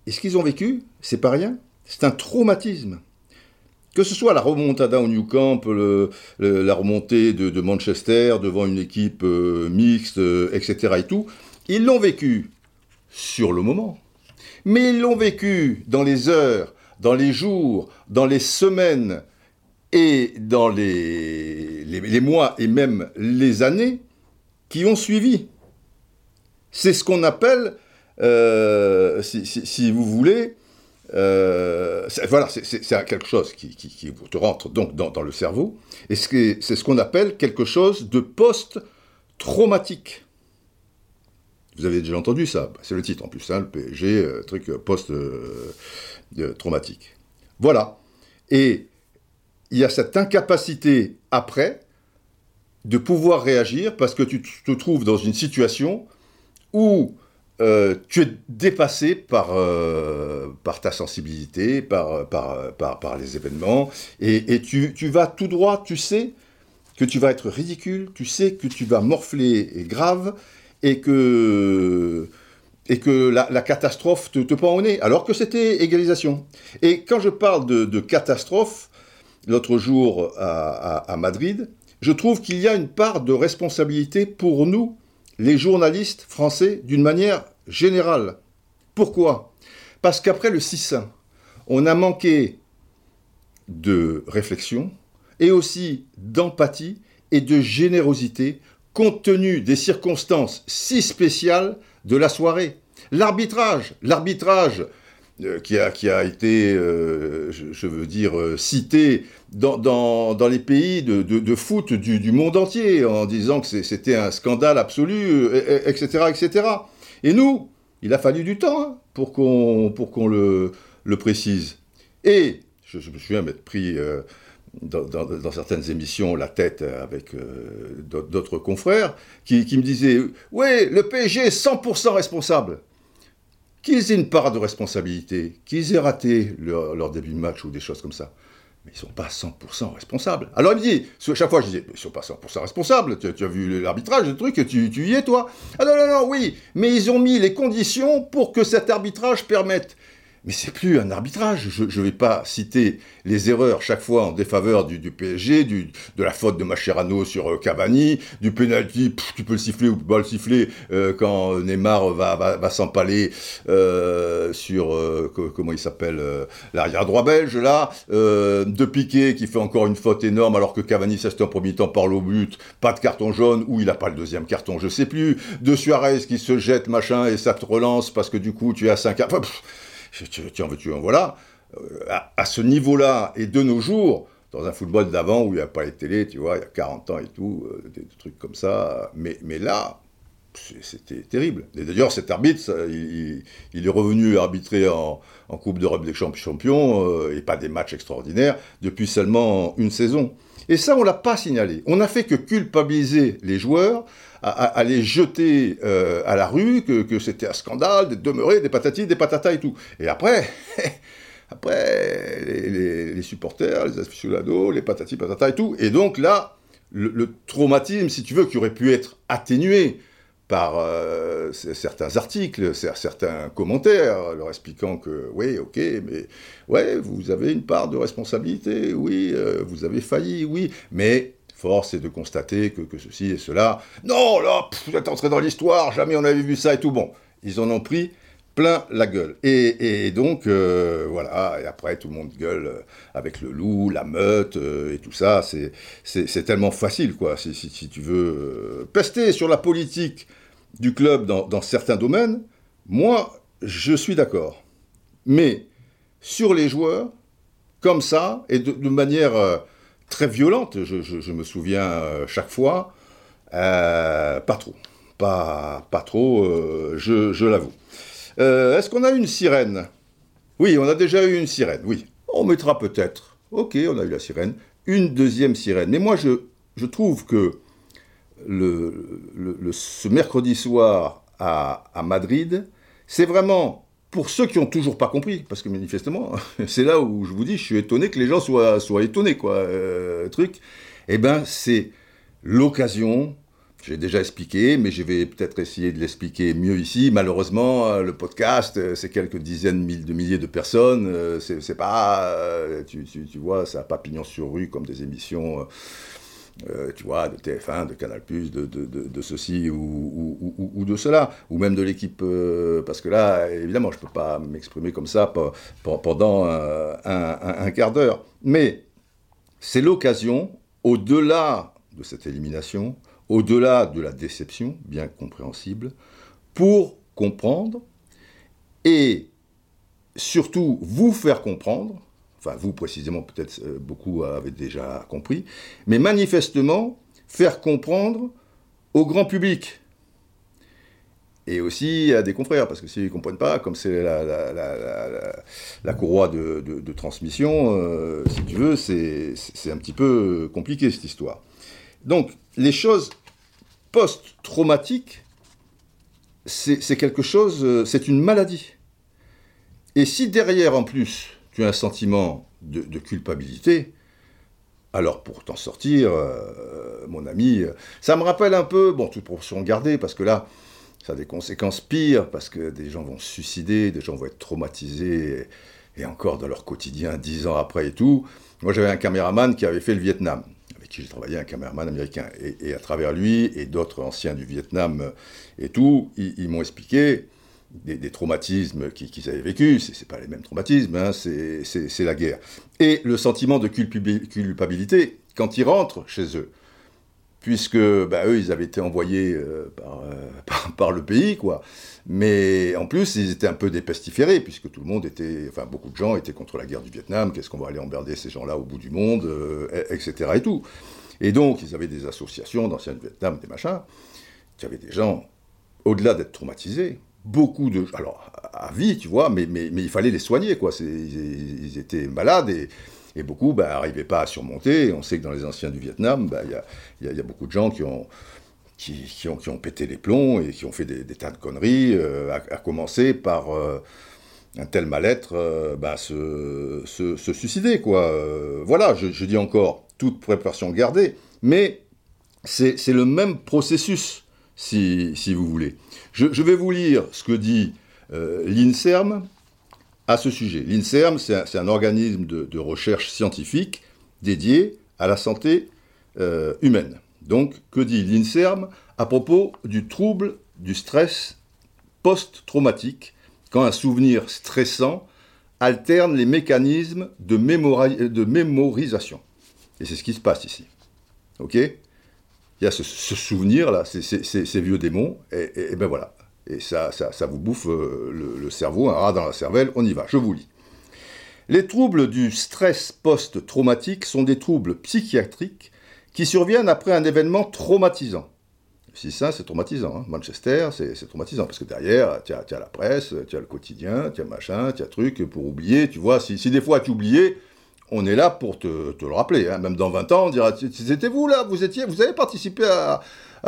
et ce qu'ils ont vécu, c'est pas rien, c'est un traumatisme. Que ce soit la remontada au New Camp, la remontée de, Manchester devant une équipe euh, mixte, euh, etc. et tout, ils l'ont vécu sur le moment. Mais ils l'ont vécu dans les heures, dans les jours, dans les semaines et dans les, les mois et même les années qui ont suivi. C'est ce qu'on appelle euh, si, vous voulez, euh, voilà, c'est quelque chose qui, te rentre donc dans, le cerveau, et c'est ce qu'on appelle quelque chose de post-traumatique. Vous avez déjà entendu ça, bah, c'est le titre en plus, hein, le PSG, euh, truc post-traumatique. voilà. Et il y a cette incapacité après de pouvoir réagir parce que tu te trouves dans une situation où euh, tu es dépassé par, euh, par ta sensibilité, par, par, par, les événements, et, tu, tu, vas tout droit, tu sais que tu vas être ridicule, tu sais que tu vas morfler et grave, et que, et que la, catastrophe te, te, prend au nez, alors que c'était égalisation. Et quand je parle de, catastrophe, l'autre jour à Madrid, je trouve qu'il y a une part de responsabilité pour nous les journalistes français d'une manière générale. Pourquoi? Parce qu'après le 6-1, on a manqué de réflexion et aussi d'empathie et de générosité compte tenu des circonstances si spéciales de la soirée. L'arbitrage, l'arbitrage qui, a, qui, a, été, euh, je, veux dire, euh, cité dans, dans, les pays de, de, foot du, monde entier, en disant que c'était un scandale absolu, etc., etc. Et nous, il a fallu du temps hein, pour qu'on le, le, précise. Et je, me souviens m'être pris dans, dans, certaines émissions la tête avec d'autres confrères qui, qui, me disaient Oui, le PSG est 100% responsable qu'ils aient une part de responsabilité, qu'ils aient raté leur, début de match ou des choses comme ça. Mais ils ne sont pas 100% responsables. Alors il me dit, chaque fois je disais, ils ne sont pas 100% responsables, tu, as vu l'arbitrage, le truc, tu, tu y es toi Ah non, non, non, oui, mais ils ont mis les conditions pour que cet arbitrage permette mais c'est plus un arbitrage. Je ne vais pas citer les erreurs chaque fois en défaveur du, PSG, du, de la faute de Mascherano sur euh, Cavani, du penalty, tu peux le siffler ou pas le siffler euh, quand Neymar va, va, va s'empaler euh, sur, comment il s'appelle, l'arrière droit belge là, de Piqué qui fait encore une faute énorme alors que Cavani, c'était en premier temps, parle au but, pas de carton jaune, ou il n'a pas le deuxième carton, je sais plus, de Suarez qui se jette, machin, et ça te relance parce que du coup tu as 5 enfin, tu en veux, tu en voilà? Euh, à, ce niveau-là, et de nos jours, dans un football d'avant où il n'y a pas les télé, tu vois, il y a 40 ans et tout, euh, des, trucs comme ça. Mais, mais là, c'était terrible. Et d'ailleurs, cet arbitre, il, est revenu arbitrer en, Coupe d'Europe des Champions, euh, et pas des matchs extraordinaires, depuis seulement une saison. Et ça, on ne l'a pas signalé. On n'a fait que culpabiliser les joueurs, à, les jeter euh, à la rue, que, c'était un scandale, de demeurer, des patatis, des patatas et tout. Et après, (laughs) après, les, supporters, les aficionados, les patati patata et tout. Et donc là, le, traumatisme, si tu veux, qui aurait pu être atténué par euh, certains articles, certains commentaires, leur expliquant que, oui, ok, mais ouais, vous avez une part de responsabilité, oui, euh, vous avez failli, oui, mais force est de constater que, ceci et cela. Non, là, vous êtes entré dans l'histoire, jamais on avait vu ça et tout. Bon, ils en ont pris plein la gueule. Et, donc, euh, voilà, et après, tout le monde gueule euh, avec le loup, la meute, euh, et tout ça. C'est tellement facile, quoi, si, tu veux pester sur la politique du club dans, certains domaines. Moi, je suis d'accord. Mais sur les joueurs, comme ça, et de, manière très violente, je, me souviens chaque fois, pas trop. Pas, pas trop, je l'avoue. Euh, est-ce qu'on a eu une sirène? Oui, on a déjà eu une sirène, oui. On mettra peut-être, ok, on a eu la sirène, une deuxième sirène. Mais moi, je, je trouve que le, ce mercredi soir à, Madrid, c'est vraiment pour ceux qui n'ont toujours pas compris, parce que manifestement, (laughs) c'est là où je vous dis, je suis étonné que les gens soient, étonnés, quoi, euh, truc. Eh ben, c'est l'occasion j'ai déjà expliqué, mais je vais peut-être essayer de l'expliquer mieux ici. Malheureusement, euh, le podcast, euh, c'est quelques dizaines de milliers de personnes. C'est pas, tu, vois, ça n'a pas pignon sur rue comme des émissions, tu vois, de TF1, de Canal+, de, de, ceci ou, de cela, ou même de l'équipe, parce que là, évidemment, je ne peux pas m'exprimer comme ça pendant un quart d'heure. Mais c'est l'occasion, au-delà de cette élimination, au-delà de la déception, bien compréhensible, pour comprendre et surtout vous faire comprendre, enfin vous précisément peut-être euh, beaucoup avaient déjà compris, mais manifestement faire comprendre au grand public et aussi à des confrères, parce que s'ils ne comprennent pas, comme c'est la, courroie de, transmission, euh, si tu veux, c'est un petit peu compliqué cette histoire. Donc, les choses post-traumatiques, c'est quelque chose, euh, c'est une maladie. Et si derrière, en plus, tu as un sentiment de, culpabilité, alors pour t'en sortir, euh, mon ami, ça me rappelle un peu, bon, toute proportion gardée, parce que là, ça a des conséquences pires, parce que des gens vont se suicider, des gens vont être traumatisés, et encore dans leur quotidien, dix ans après et tout. Moi, j'avais un caméraman qui avait fait le Vietnam j'ai travaillé, un caméraman américain. Et, à travers lui et d'autres anciens du Vietnam et tout, ils, m'ont expliqué des, traumatismes qu'ils avaient vécus. Ce pas les mêmes traumatismes, hein, c'est la guerre. Et le sentiment de culpabilité quand ils rentrent chez eux puisque bah, eux, ils avaient été envoyés euh, euh, (laughs) par, le pays, quoi. Mais en plus, ils étaient un peu dépestiférés, puisque tout le monde était, enfin, beaucoup de gens étaient contre la guerre du Vietnam, qu'est-ce qu'on va aller emmerder ces gens-là au bout du monde, etc. Euh, et tout. Et donc, ils avaient des associations d'anciens du Vietnam, des machins, qui avaient des gens, au-delà d'être traumatisés, beaucoup de... Alors, à vie, tu vois, mais, mais, il fallait les soigner, quoi. Ils, ils, étaient malades et et beaucoup n'arrivaient bah, pas à surmonter. on sait que dans les anciens du Vietnam, bah, il y, a, beaucoup de gens qui ont, qui, ont, qui ont pété les plombs et qui ont fait des, tas de conneries, euh, à, commencer par euh, un tel mal-être, euh, bah, se, se, suicider. Quoi. voilà, je, dis encore, toute préparation gardée, mais c'est le même processus, si, si vous voulez. Je, vais vous lire ce que dit l'INSERM, à ce sujet. L'INSERM, c'est un, organisme de, recherche scientifique dédié à la santé euh, humaine. Donc, que dit l'INSERM à propos du trouble du stress post-traumatique, quand un souvenir stressant alterne les mécanismes de, de mémorisation. Et c'est ce qui se passe ici. OK? Il y a ce, souvenir-là, ces vieux démons, et, et ben voilà. Et ça, ça, vous bouffe euh, le, cerveau, un rat dans la cervelle, on y va, je vous lis. Les troubles du stress post-traumatique sont des troubles psychiatriques qui surviennent après un événement traumatisant. Si ça, c'est traumatisant. Hein. Manchester, c'est traumatisant, parce que derrière, tu as, la presse, tu as le quotidien, tu as machin, tu as truc pour oublier. Tu vois, si, des fois tu oubliais, on est là pour te, le rappeler. Hein. Même dans 20 ans, on dira C'était vous là, vous étiez, vous avez participé à,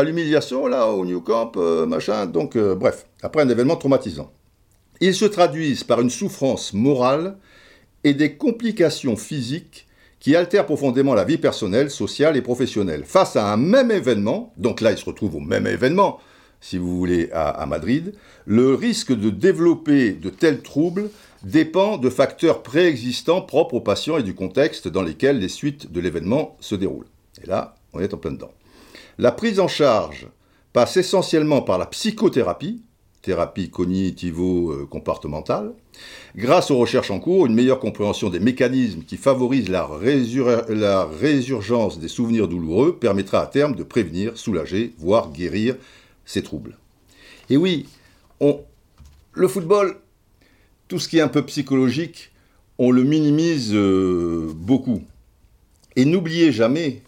l'humiliation, là, au New Camp, euh, machin. Donc, euh, bref, après un événement traumatisant. Ils se traduisent par une souffrance morale et des complications physiques qui altèrent profondément la vie personnelle, sociale et professionnelle. Face à un même événement, donc là il se retrouve au même événement, si vous voulez, à, Madrid, le risque de développer de tels troubles dépend de facteurs préexistants propres aux patients et du contexte dans lesquels les suites de l'événement se déroulent. Et là, on est en plein dedans. La prise en charge passe essentiellement par la psychothérapie, thérapie cognitivo-comportementale, grâce aux recherches en cours, une meilleure compréhension des mécanismes qui favorisent la, résurgence des souvenirs douloureux permettra à terme de prévenir, soulager, voire guérir ces troubles. Et oui, le football, tout ce qui est un peu psychologique, on le minimise euh, beaucoup. Et n'oubliez jamais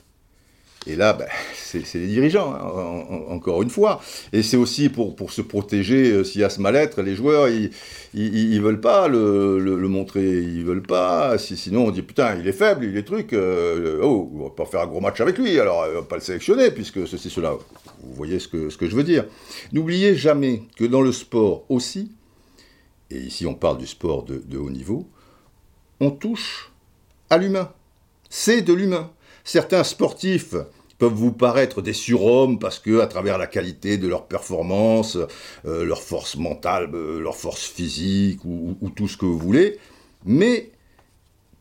et là, ben, (laughs) c'est les dirigeants, hein, encore une fois. Et c'est aussi pour, se protéger euh, s'il y a ce mal-être. Les joueurs, ils ne veulent pas le, montrer, ils veulent pas. Si, sinon, on dit putain, il est faible, il est truc. Euh, oh, on va pas faire un gros match avec lui, alors on va pas le sélectionner, puisque ceci, cela. Vous voyez ce que je veux dire. N'oubliez jamais que dans le sport aussi, et ici on parle du sport de, haut niveau, on touche à l'humain. C'est de l'humain. Certains sportifs peuvent vous paraître des surhommes parce que, à travers la qualité de leur performance, euh, leur force mentale, euh, leur force physique ou, tout ce que vous voulez, mais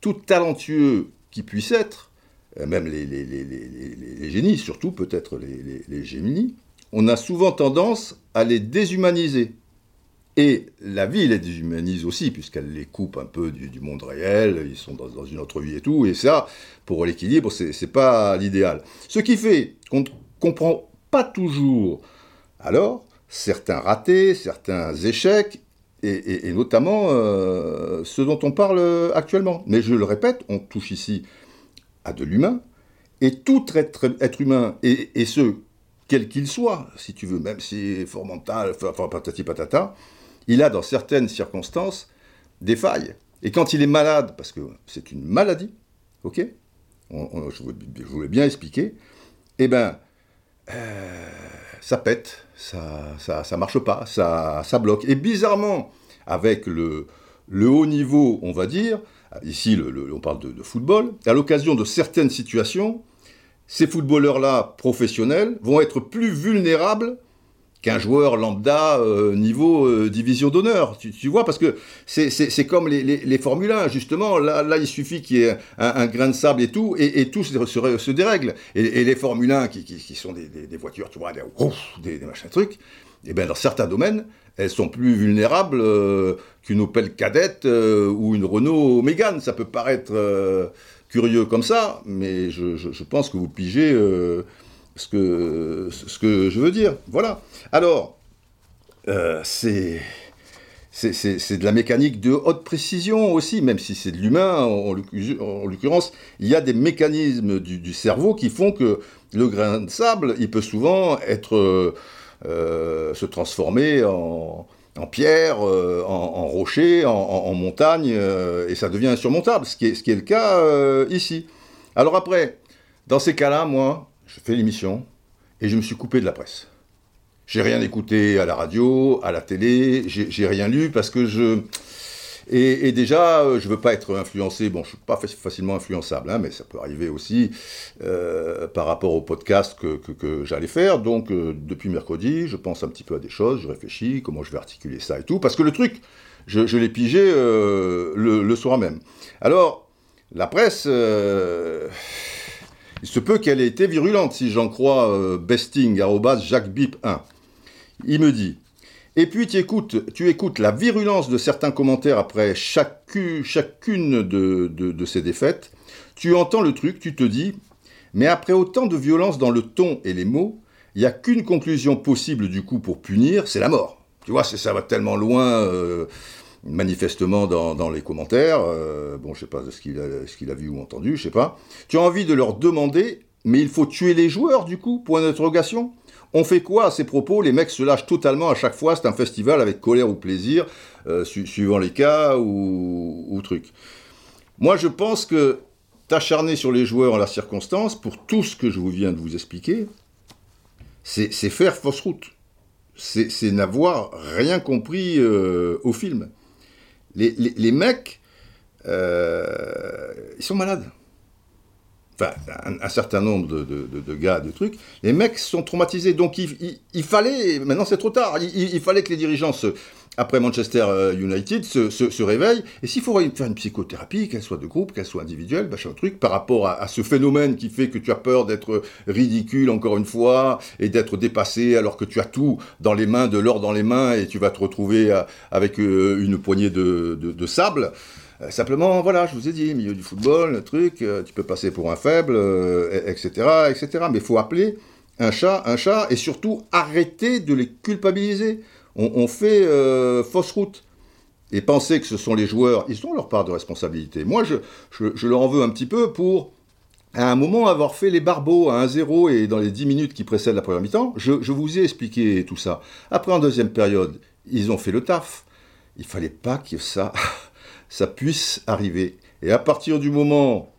tout talentueux qui puisse être, euh, même les, les génies, surtout peut-être les, génies, on a souvent tendance à les déshumaniser. Et la vie les déshumanise aussi, puisqu'elle les coupe un peu du, monde réel, ils sont dans, une autre vie et tout, et ça, pour l'équilibre, c'est pas l'idéal. Ce qui fait qu'on ne comprend pas toujours, alors, certains ratés, certains échecs, et, notamment euh, ce dont on parle actuellement. Mais je le répète, on touche ici à de l'humain, et tout être, être humain, et, et ce, quel qu'il soit, si tu veux, même si fort mental, enfin patati patata, il a dans certaines circonstances des failles. Et quand il est malade, parce que c'est une maladie, ok je, voulais bien expliquer, eh ben, euh, ça pète, ça, ça, marche pas, ça, ça bloque. Et bizarrement, avec le, haut niveau, on va dire, ici on parle de, de football, à l'occasion de certaines situations, ces footballeurs-là professionnels vont être plus vulnérables qu'un joueur lambda euh, niveau euh, division d'honneur. Tu, vois, parce que c'est comme les, les, Formule 1, justement. Là, là il suffit qu'il y ait un, grain de sable et tout, et, tout se, se, dérègle. Et, les Formule 1, qui, qui, sont des, des, voitures, tu vois, des, des, machins trucs, et eh bien dans certains domaines, elles sont plus vulnérables euh, qu'une Opel Cadette ou une Renault Mégane. Ça peut paraître curieux comme ça, mais je, je pense que vous pigez ce que, ce que je veux dire. Voilà. Alors, euh, c'est de la mécanique de haute précision aussi, même si c'est de l'humain, en, l'occurrence, il y a des mécanismes du, cerveau qui font que le grain de sable, il peut souvent être, euh, se transformer en, pierre, euh, en, rocher, en, montagne, et ça devient insurmontable, ce qui est, ce qui est le cas ici. Alors après, dans ces cas-là, moi, je fais l'émission et je me suis coupé de la presse. J'ai rien écouté à la radio, à la télé, j'ai rien lu parce que je. Et, déjà, euh, je veux pas être influencé. Bon, je suis pas facilement influençable, hein, mais ça peut arriver aussi euh, par rapport au podcast que, j'allais faire. Donc, euh, depuis mercredi, je pense un petit peu à des choses, je réfléchis, comment je vais articuler ça et tout. Parce que le truc, je, l'ai pigé le, soir même. Alors, la presse il se peut qu'elle ait été virulente, si j'en crois euh, besting, Jacques Bip 1. Il me dit Et puis tu écoutes, tu écoutes la virulence de certains commentaires après chacune, chacune de, de, ces défaites. Tu entends le truc, tu te dis Mais après autant de violence dans le ton et les mots, il n'y a qu'une conclusion possible du coup pour punir, c'est la mort. Tu vois, ça va tellement loin. Euh, manifestement dans, les commentaires, euh, bon, je sais pas ce qu'il a, ce qu'il a vu ou entendu, je sais pas. Tu as envie de leur demander, mais il faut tuer les joueurs du coup, point d'interrogation. On fait quoi à ces propos? Les mecs se lâchent totalement à chaque fois, c'est un festival avec colère ou plaisir, euh, suivant les cas ou, ou truc. Moi, je pense que t'acharner sur les joueurs en la circonstance, pour tout ce que je vous viens de vous expliquer, c'est faire fausse route. C'est n'avoir rien compris euh, au film les, mecs, ils sont malades. Enfin, un, certain nombre de, gars, de trucs, les mecs sont traumatisés. Donc il, fallait, maintenant c'est trop tard, il, fallait que les dirigeants, après Manchester euh, United, se, se, réveillent. Et s'il faut faire une psychothérapie, qu'elle soit de groupe, qu'elle soit individuelle, machin truc, par rapport à, ce phénomène qui fait que tu as peur d'être ridicule encore une fois, et d'être dépassé alors que tu as tout dans les mains, de l'or dans les mains, et tu vas te retrouver euh, avec euh, une poignée de, sable. Simplement, voilà, je vous ai dit, milieu du football, le truc, tu peux passer pour un faible, etc., etc. Mais il faut appeler un chat un chat et surtout arrêter de les culpabiliser. On, fait fausse route. Et penser que ce sont les joueurs, ils ont leur part de responsabilité. Moi, je, leur en veux un petit peu pour, à un moment, avoir fait les barbeaux à 1-0 et dans les 10 minutes qui précèdent la première mi-temps, je, je vous ai expliqué tout ça. Après, en deuxième période, ils ont fait le taf. Il fallait pas que ça (laughs) ça puisse arriver. Et à partir du moment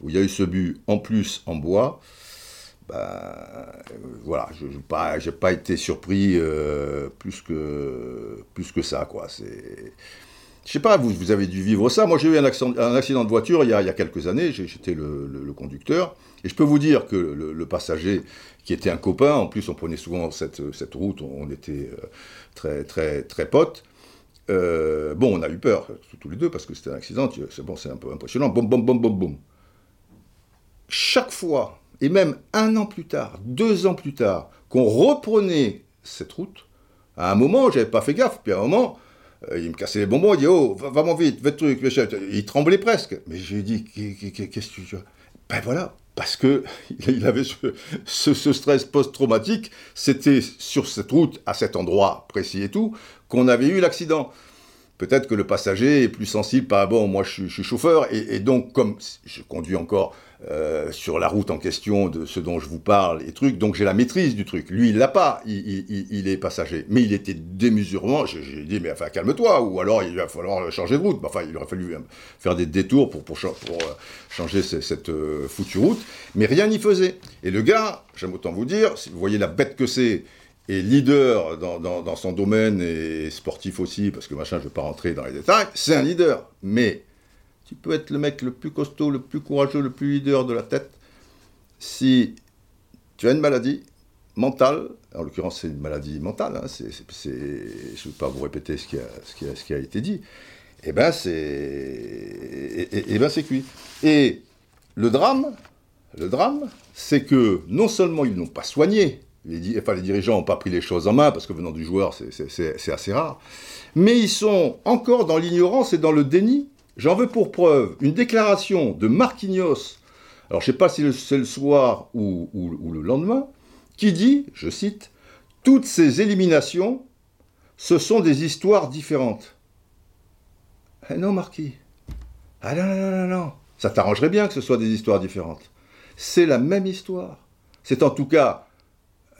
où il y a eu ce but en plus en bois, bah, voilà, je n'ai pas, pas, été surpris euh, plus, que, plus que ça. Quoi. C'est... Je sais pas, vous, vous avez dû vivre ça. Moi, j'ai eu un accident, un accident de voiture il y a, il y a quelques années. J'étais le, le, conducteur. Et je peux vous dire que le, passager, qui était un copain, en plus, on prenait souvent cette, cette route, on était euh, très, très, très potes. Euh, bon, on a eu peur, tous les deux, parce que c'était un accident, c'est bon, c'est un peu impressionnant. Boum, boum, boum, boum, boum. Chaque fois, et même un an plus tard, deux ans plus tard, qu'on reprenait cette route, à un moment, j'avais pas fait gaffe, puis à un moment, euh, il me cassait les bonbons, il dit Oh, va, vraiment vite, fais truc, il tremblait presque. Mais j'ai dit Qu'est-ce que tu Ben voilà, parce que (laughs) il avait ce, ce stress post-traumatique, c'était sur cette route, à cet endroit précis et tout, qu'on avait eu l'accident. Peut-être que le passager est plus sensible, pas bon, moi je suis, chauffeur, et, donc comme je conduis encore euh, sur la route en question de ce dont je vous parle, et trucs, donc j'ai la maîtrise du truc. Lui, il l'a pas, il, est passager. Mais il était démesurement, j'ai dit, mais enfin calme-toi, ou alors il va falloir changer de route. Enfin, il aurait fallu euh, faire des détours pour, euh, changer cette, foutue route, mais rien n'y faisait. Et le gars, j'aime autant vous dire, si vous voyez la bête que c'est, et leader dans, son domaine et sportif aussi, parce que machin, je ne vais pas rentrer dans les détails, c'est un leader. Mais tu peux être le mec le plus costaud, le plus courageux, le plus leader de la tête, si tu as une maladie mentale, en l'occurrence c'est une maladie mentale, hein, je ne vais pas vous répéter ce qui a, été dit, eh ben c'est et, ben c'est cuit. Et le drame, le drame, c'est que non seulement ils n'ont pas soigné enfin, les dirigeants n'ont pas pris les choses en main, parce que venant du joueur, c'est assez rare. Mais ils sont encore dans l'ignorance et dans le déni. J'en veux pour preuve une déclaration de Marquinhos, alors je ne sais pas si c'est le soir ou, le lendemain, qui dit, je cite, Toutes ces éliminations, ce sont des histoires différentes. Eh non, Marquis. Ah non, non, non, non. Ça t'arrangerait bien que ce soit des histoires différentes. C'est la même histoire. C'est en tout cas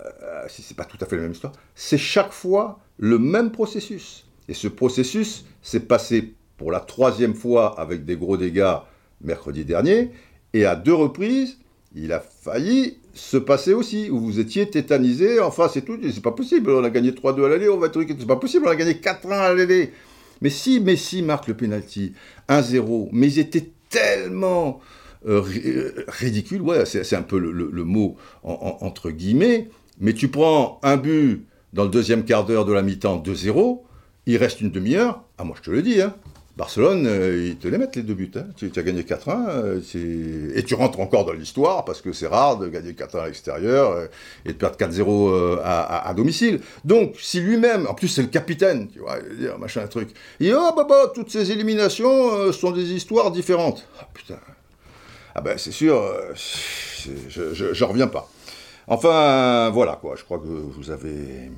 euh, si c'est pas tout à fait la même histoire, c'est chaque fois le même processus. Et ce processus s'est passé pour la troisième fois avec des gros dégâts mercredi dernier, et à deux reprises, il a failli se passer aussi, où vous étiez tétanisé, enfin c'est tout, c'est pas possible, on a gagné 3-2 à l'aller, on va être c'est pas possible, on a gagné 4-1 à l'aller. Mais si Messi marque le penalty 1-0, mais ils étaient tellement euh, euh, ridicules, ouais, c'est un peu le, mot entre guillemets, mais tu prends un but dans le deuxième quart d'heure de la mi-temps 2-0, il reste une demi-heure, ah moi je te le dis, hein, Barcelone, euh, ils te les mettent les deux buts. Hein. Tu, as gagné 4-1, euh, et tu rentres encore dans l'histoire, parce que c'est rare de gagner 4-1 à l'extérieur euh, et de perdre 4-0 à, domicile. Donc, si lui-même, en plus c'est le capitaine, tu vois, dire, machin, truc, il dit, oh bah, bah toutes ces éliminations sont des histoires différentes. Ah putain. Ah ben c'est sûr, je, je, je reviens pas. Enfin, voilà quoi, je crois que vous avez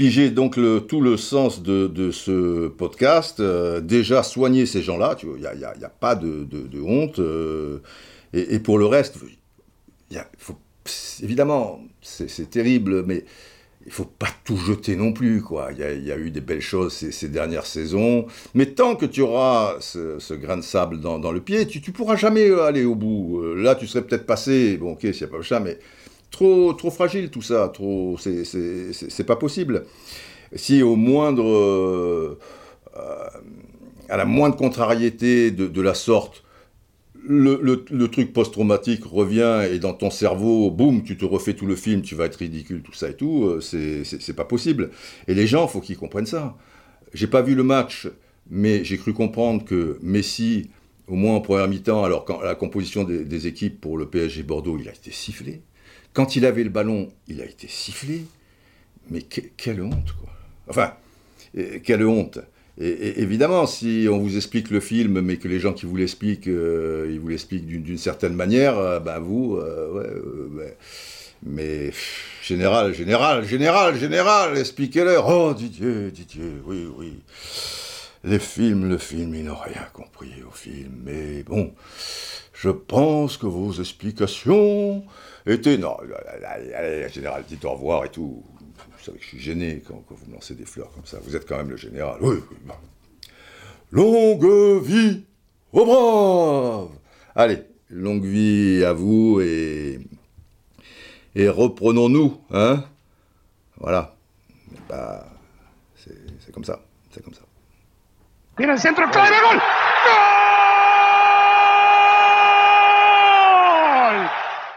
pigé donc tout le sens de, ce podcast. Euh, déjà, soigner ces gens-là, il n'y a, pas de, honte. Euh, et, pour le reste, évidemment, c'est terrible, mais il faut pas tout jeter non plus. Il y a, eu des belles choses ces, dernières saisons, mais tant que tu auras ce, grain de sable dans, le pied, tu, ne pourras jamais aller au bout. Euh, là, tu serais peut-être passé, bon, ok, s'il n'y a pas le chat, mais trop, trop fragile tout ça, trop, c'est pas possible. Si au moindre euh, à la moindre contrariété de, la sorte, le, truc post-traumatique revient et dans ton cerveau, boum, tu te refais tout le film, tu vas être ridicule, tout ça et tout, euh, c'est pas possible. Et les gens, faut qu'ils comprennent ça. J'ai pas vu le match, mais j'ai cru comprendre que Messi, au moins en première mi-temps, alors quand la composition des, équipes pour le PSG Bordeaux, il a été sifflé. Quand il avait le ballon, il a été sifflé. Mais quelle honte, quoi. Enfin, quelle honte. Et, évidemment, si on vous explique le film, mais que les gens qui vous l'expliquent, euh, ils vous l'expliquent d'une certaine manière, euh, ben vous, euh, ouais, mais général, général, général, général, expliquez-leur. Oh Didier, Didier, oui, oui. Les films, le film, ils n'ont rien compris au film, mais bon, je pense que vos explications étaient... Non, allez, général, dites au revoir et tout. Vous savez que je suis gêné quand, vous me lancez des fleurs comme ça. Vous êtes quand même le général. Oui, oui. Longue vie aux braves Allez, longue vie à vous et. Et reprenons-nous, hein Voilà. Bah, c'est comme ça. C'est comme ça.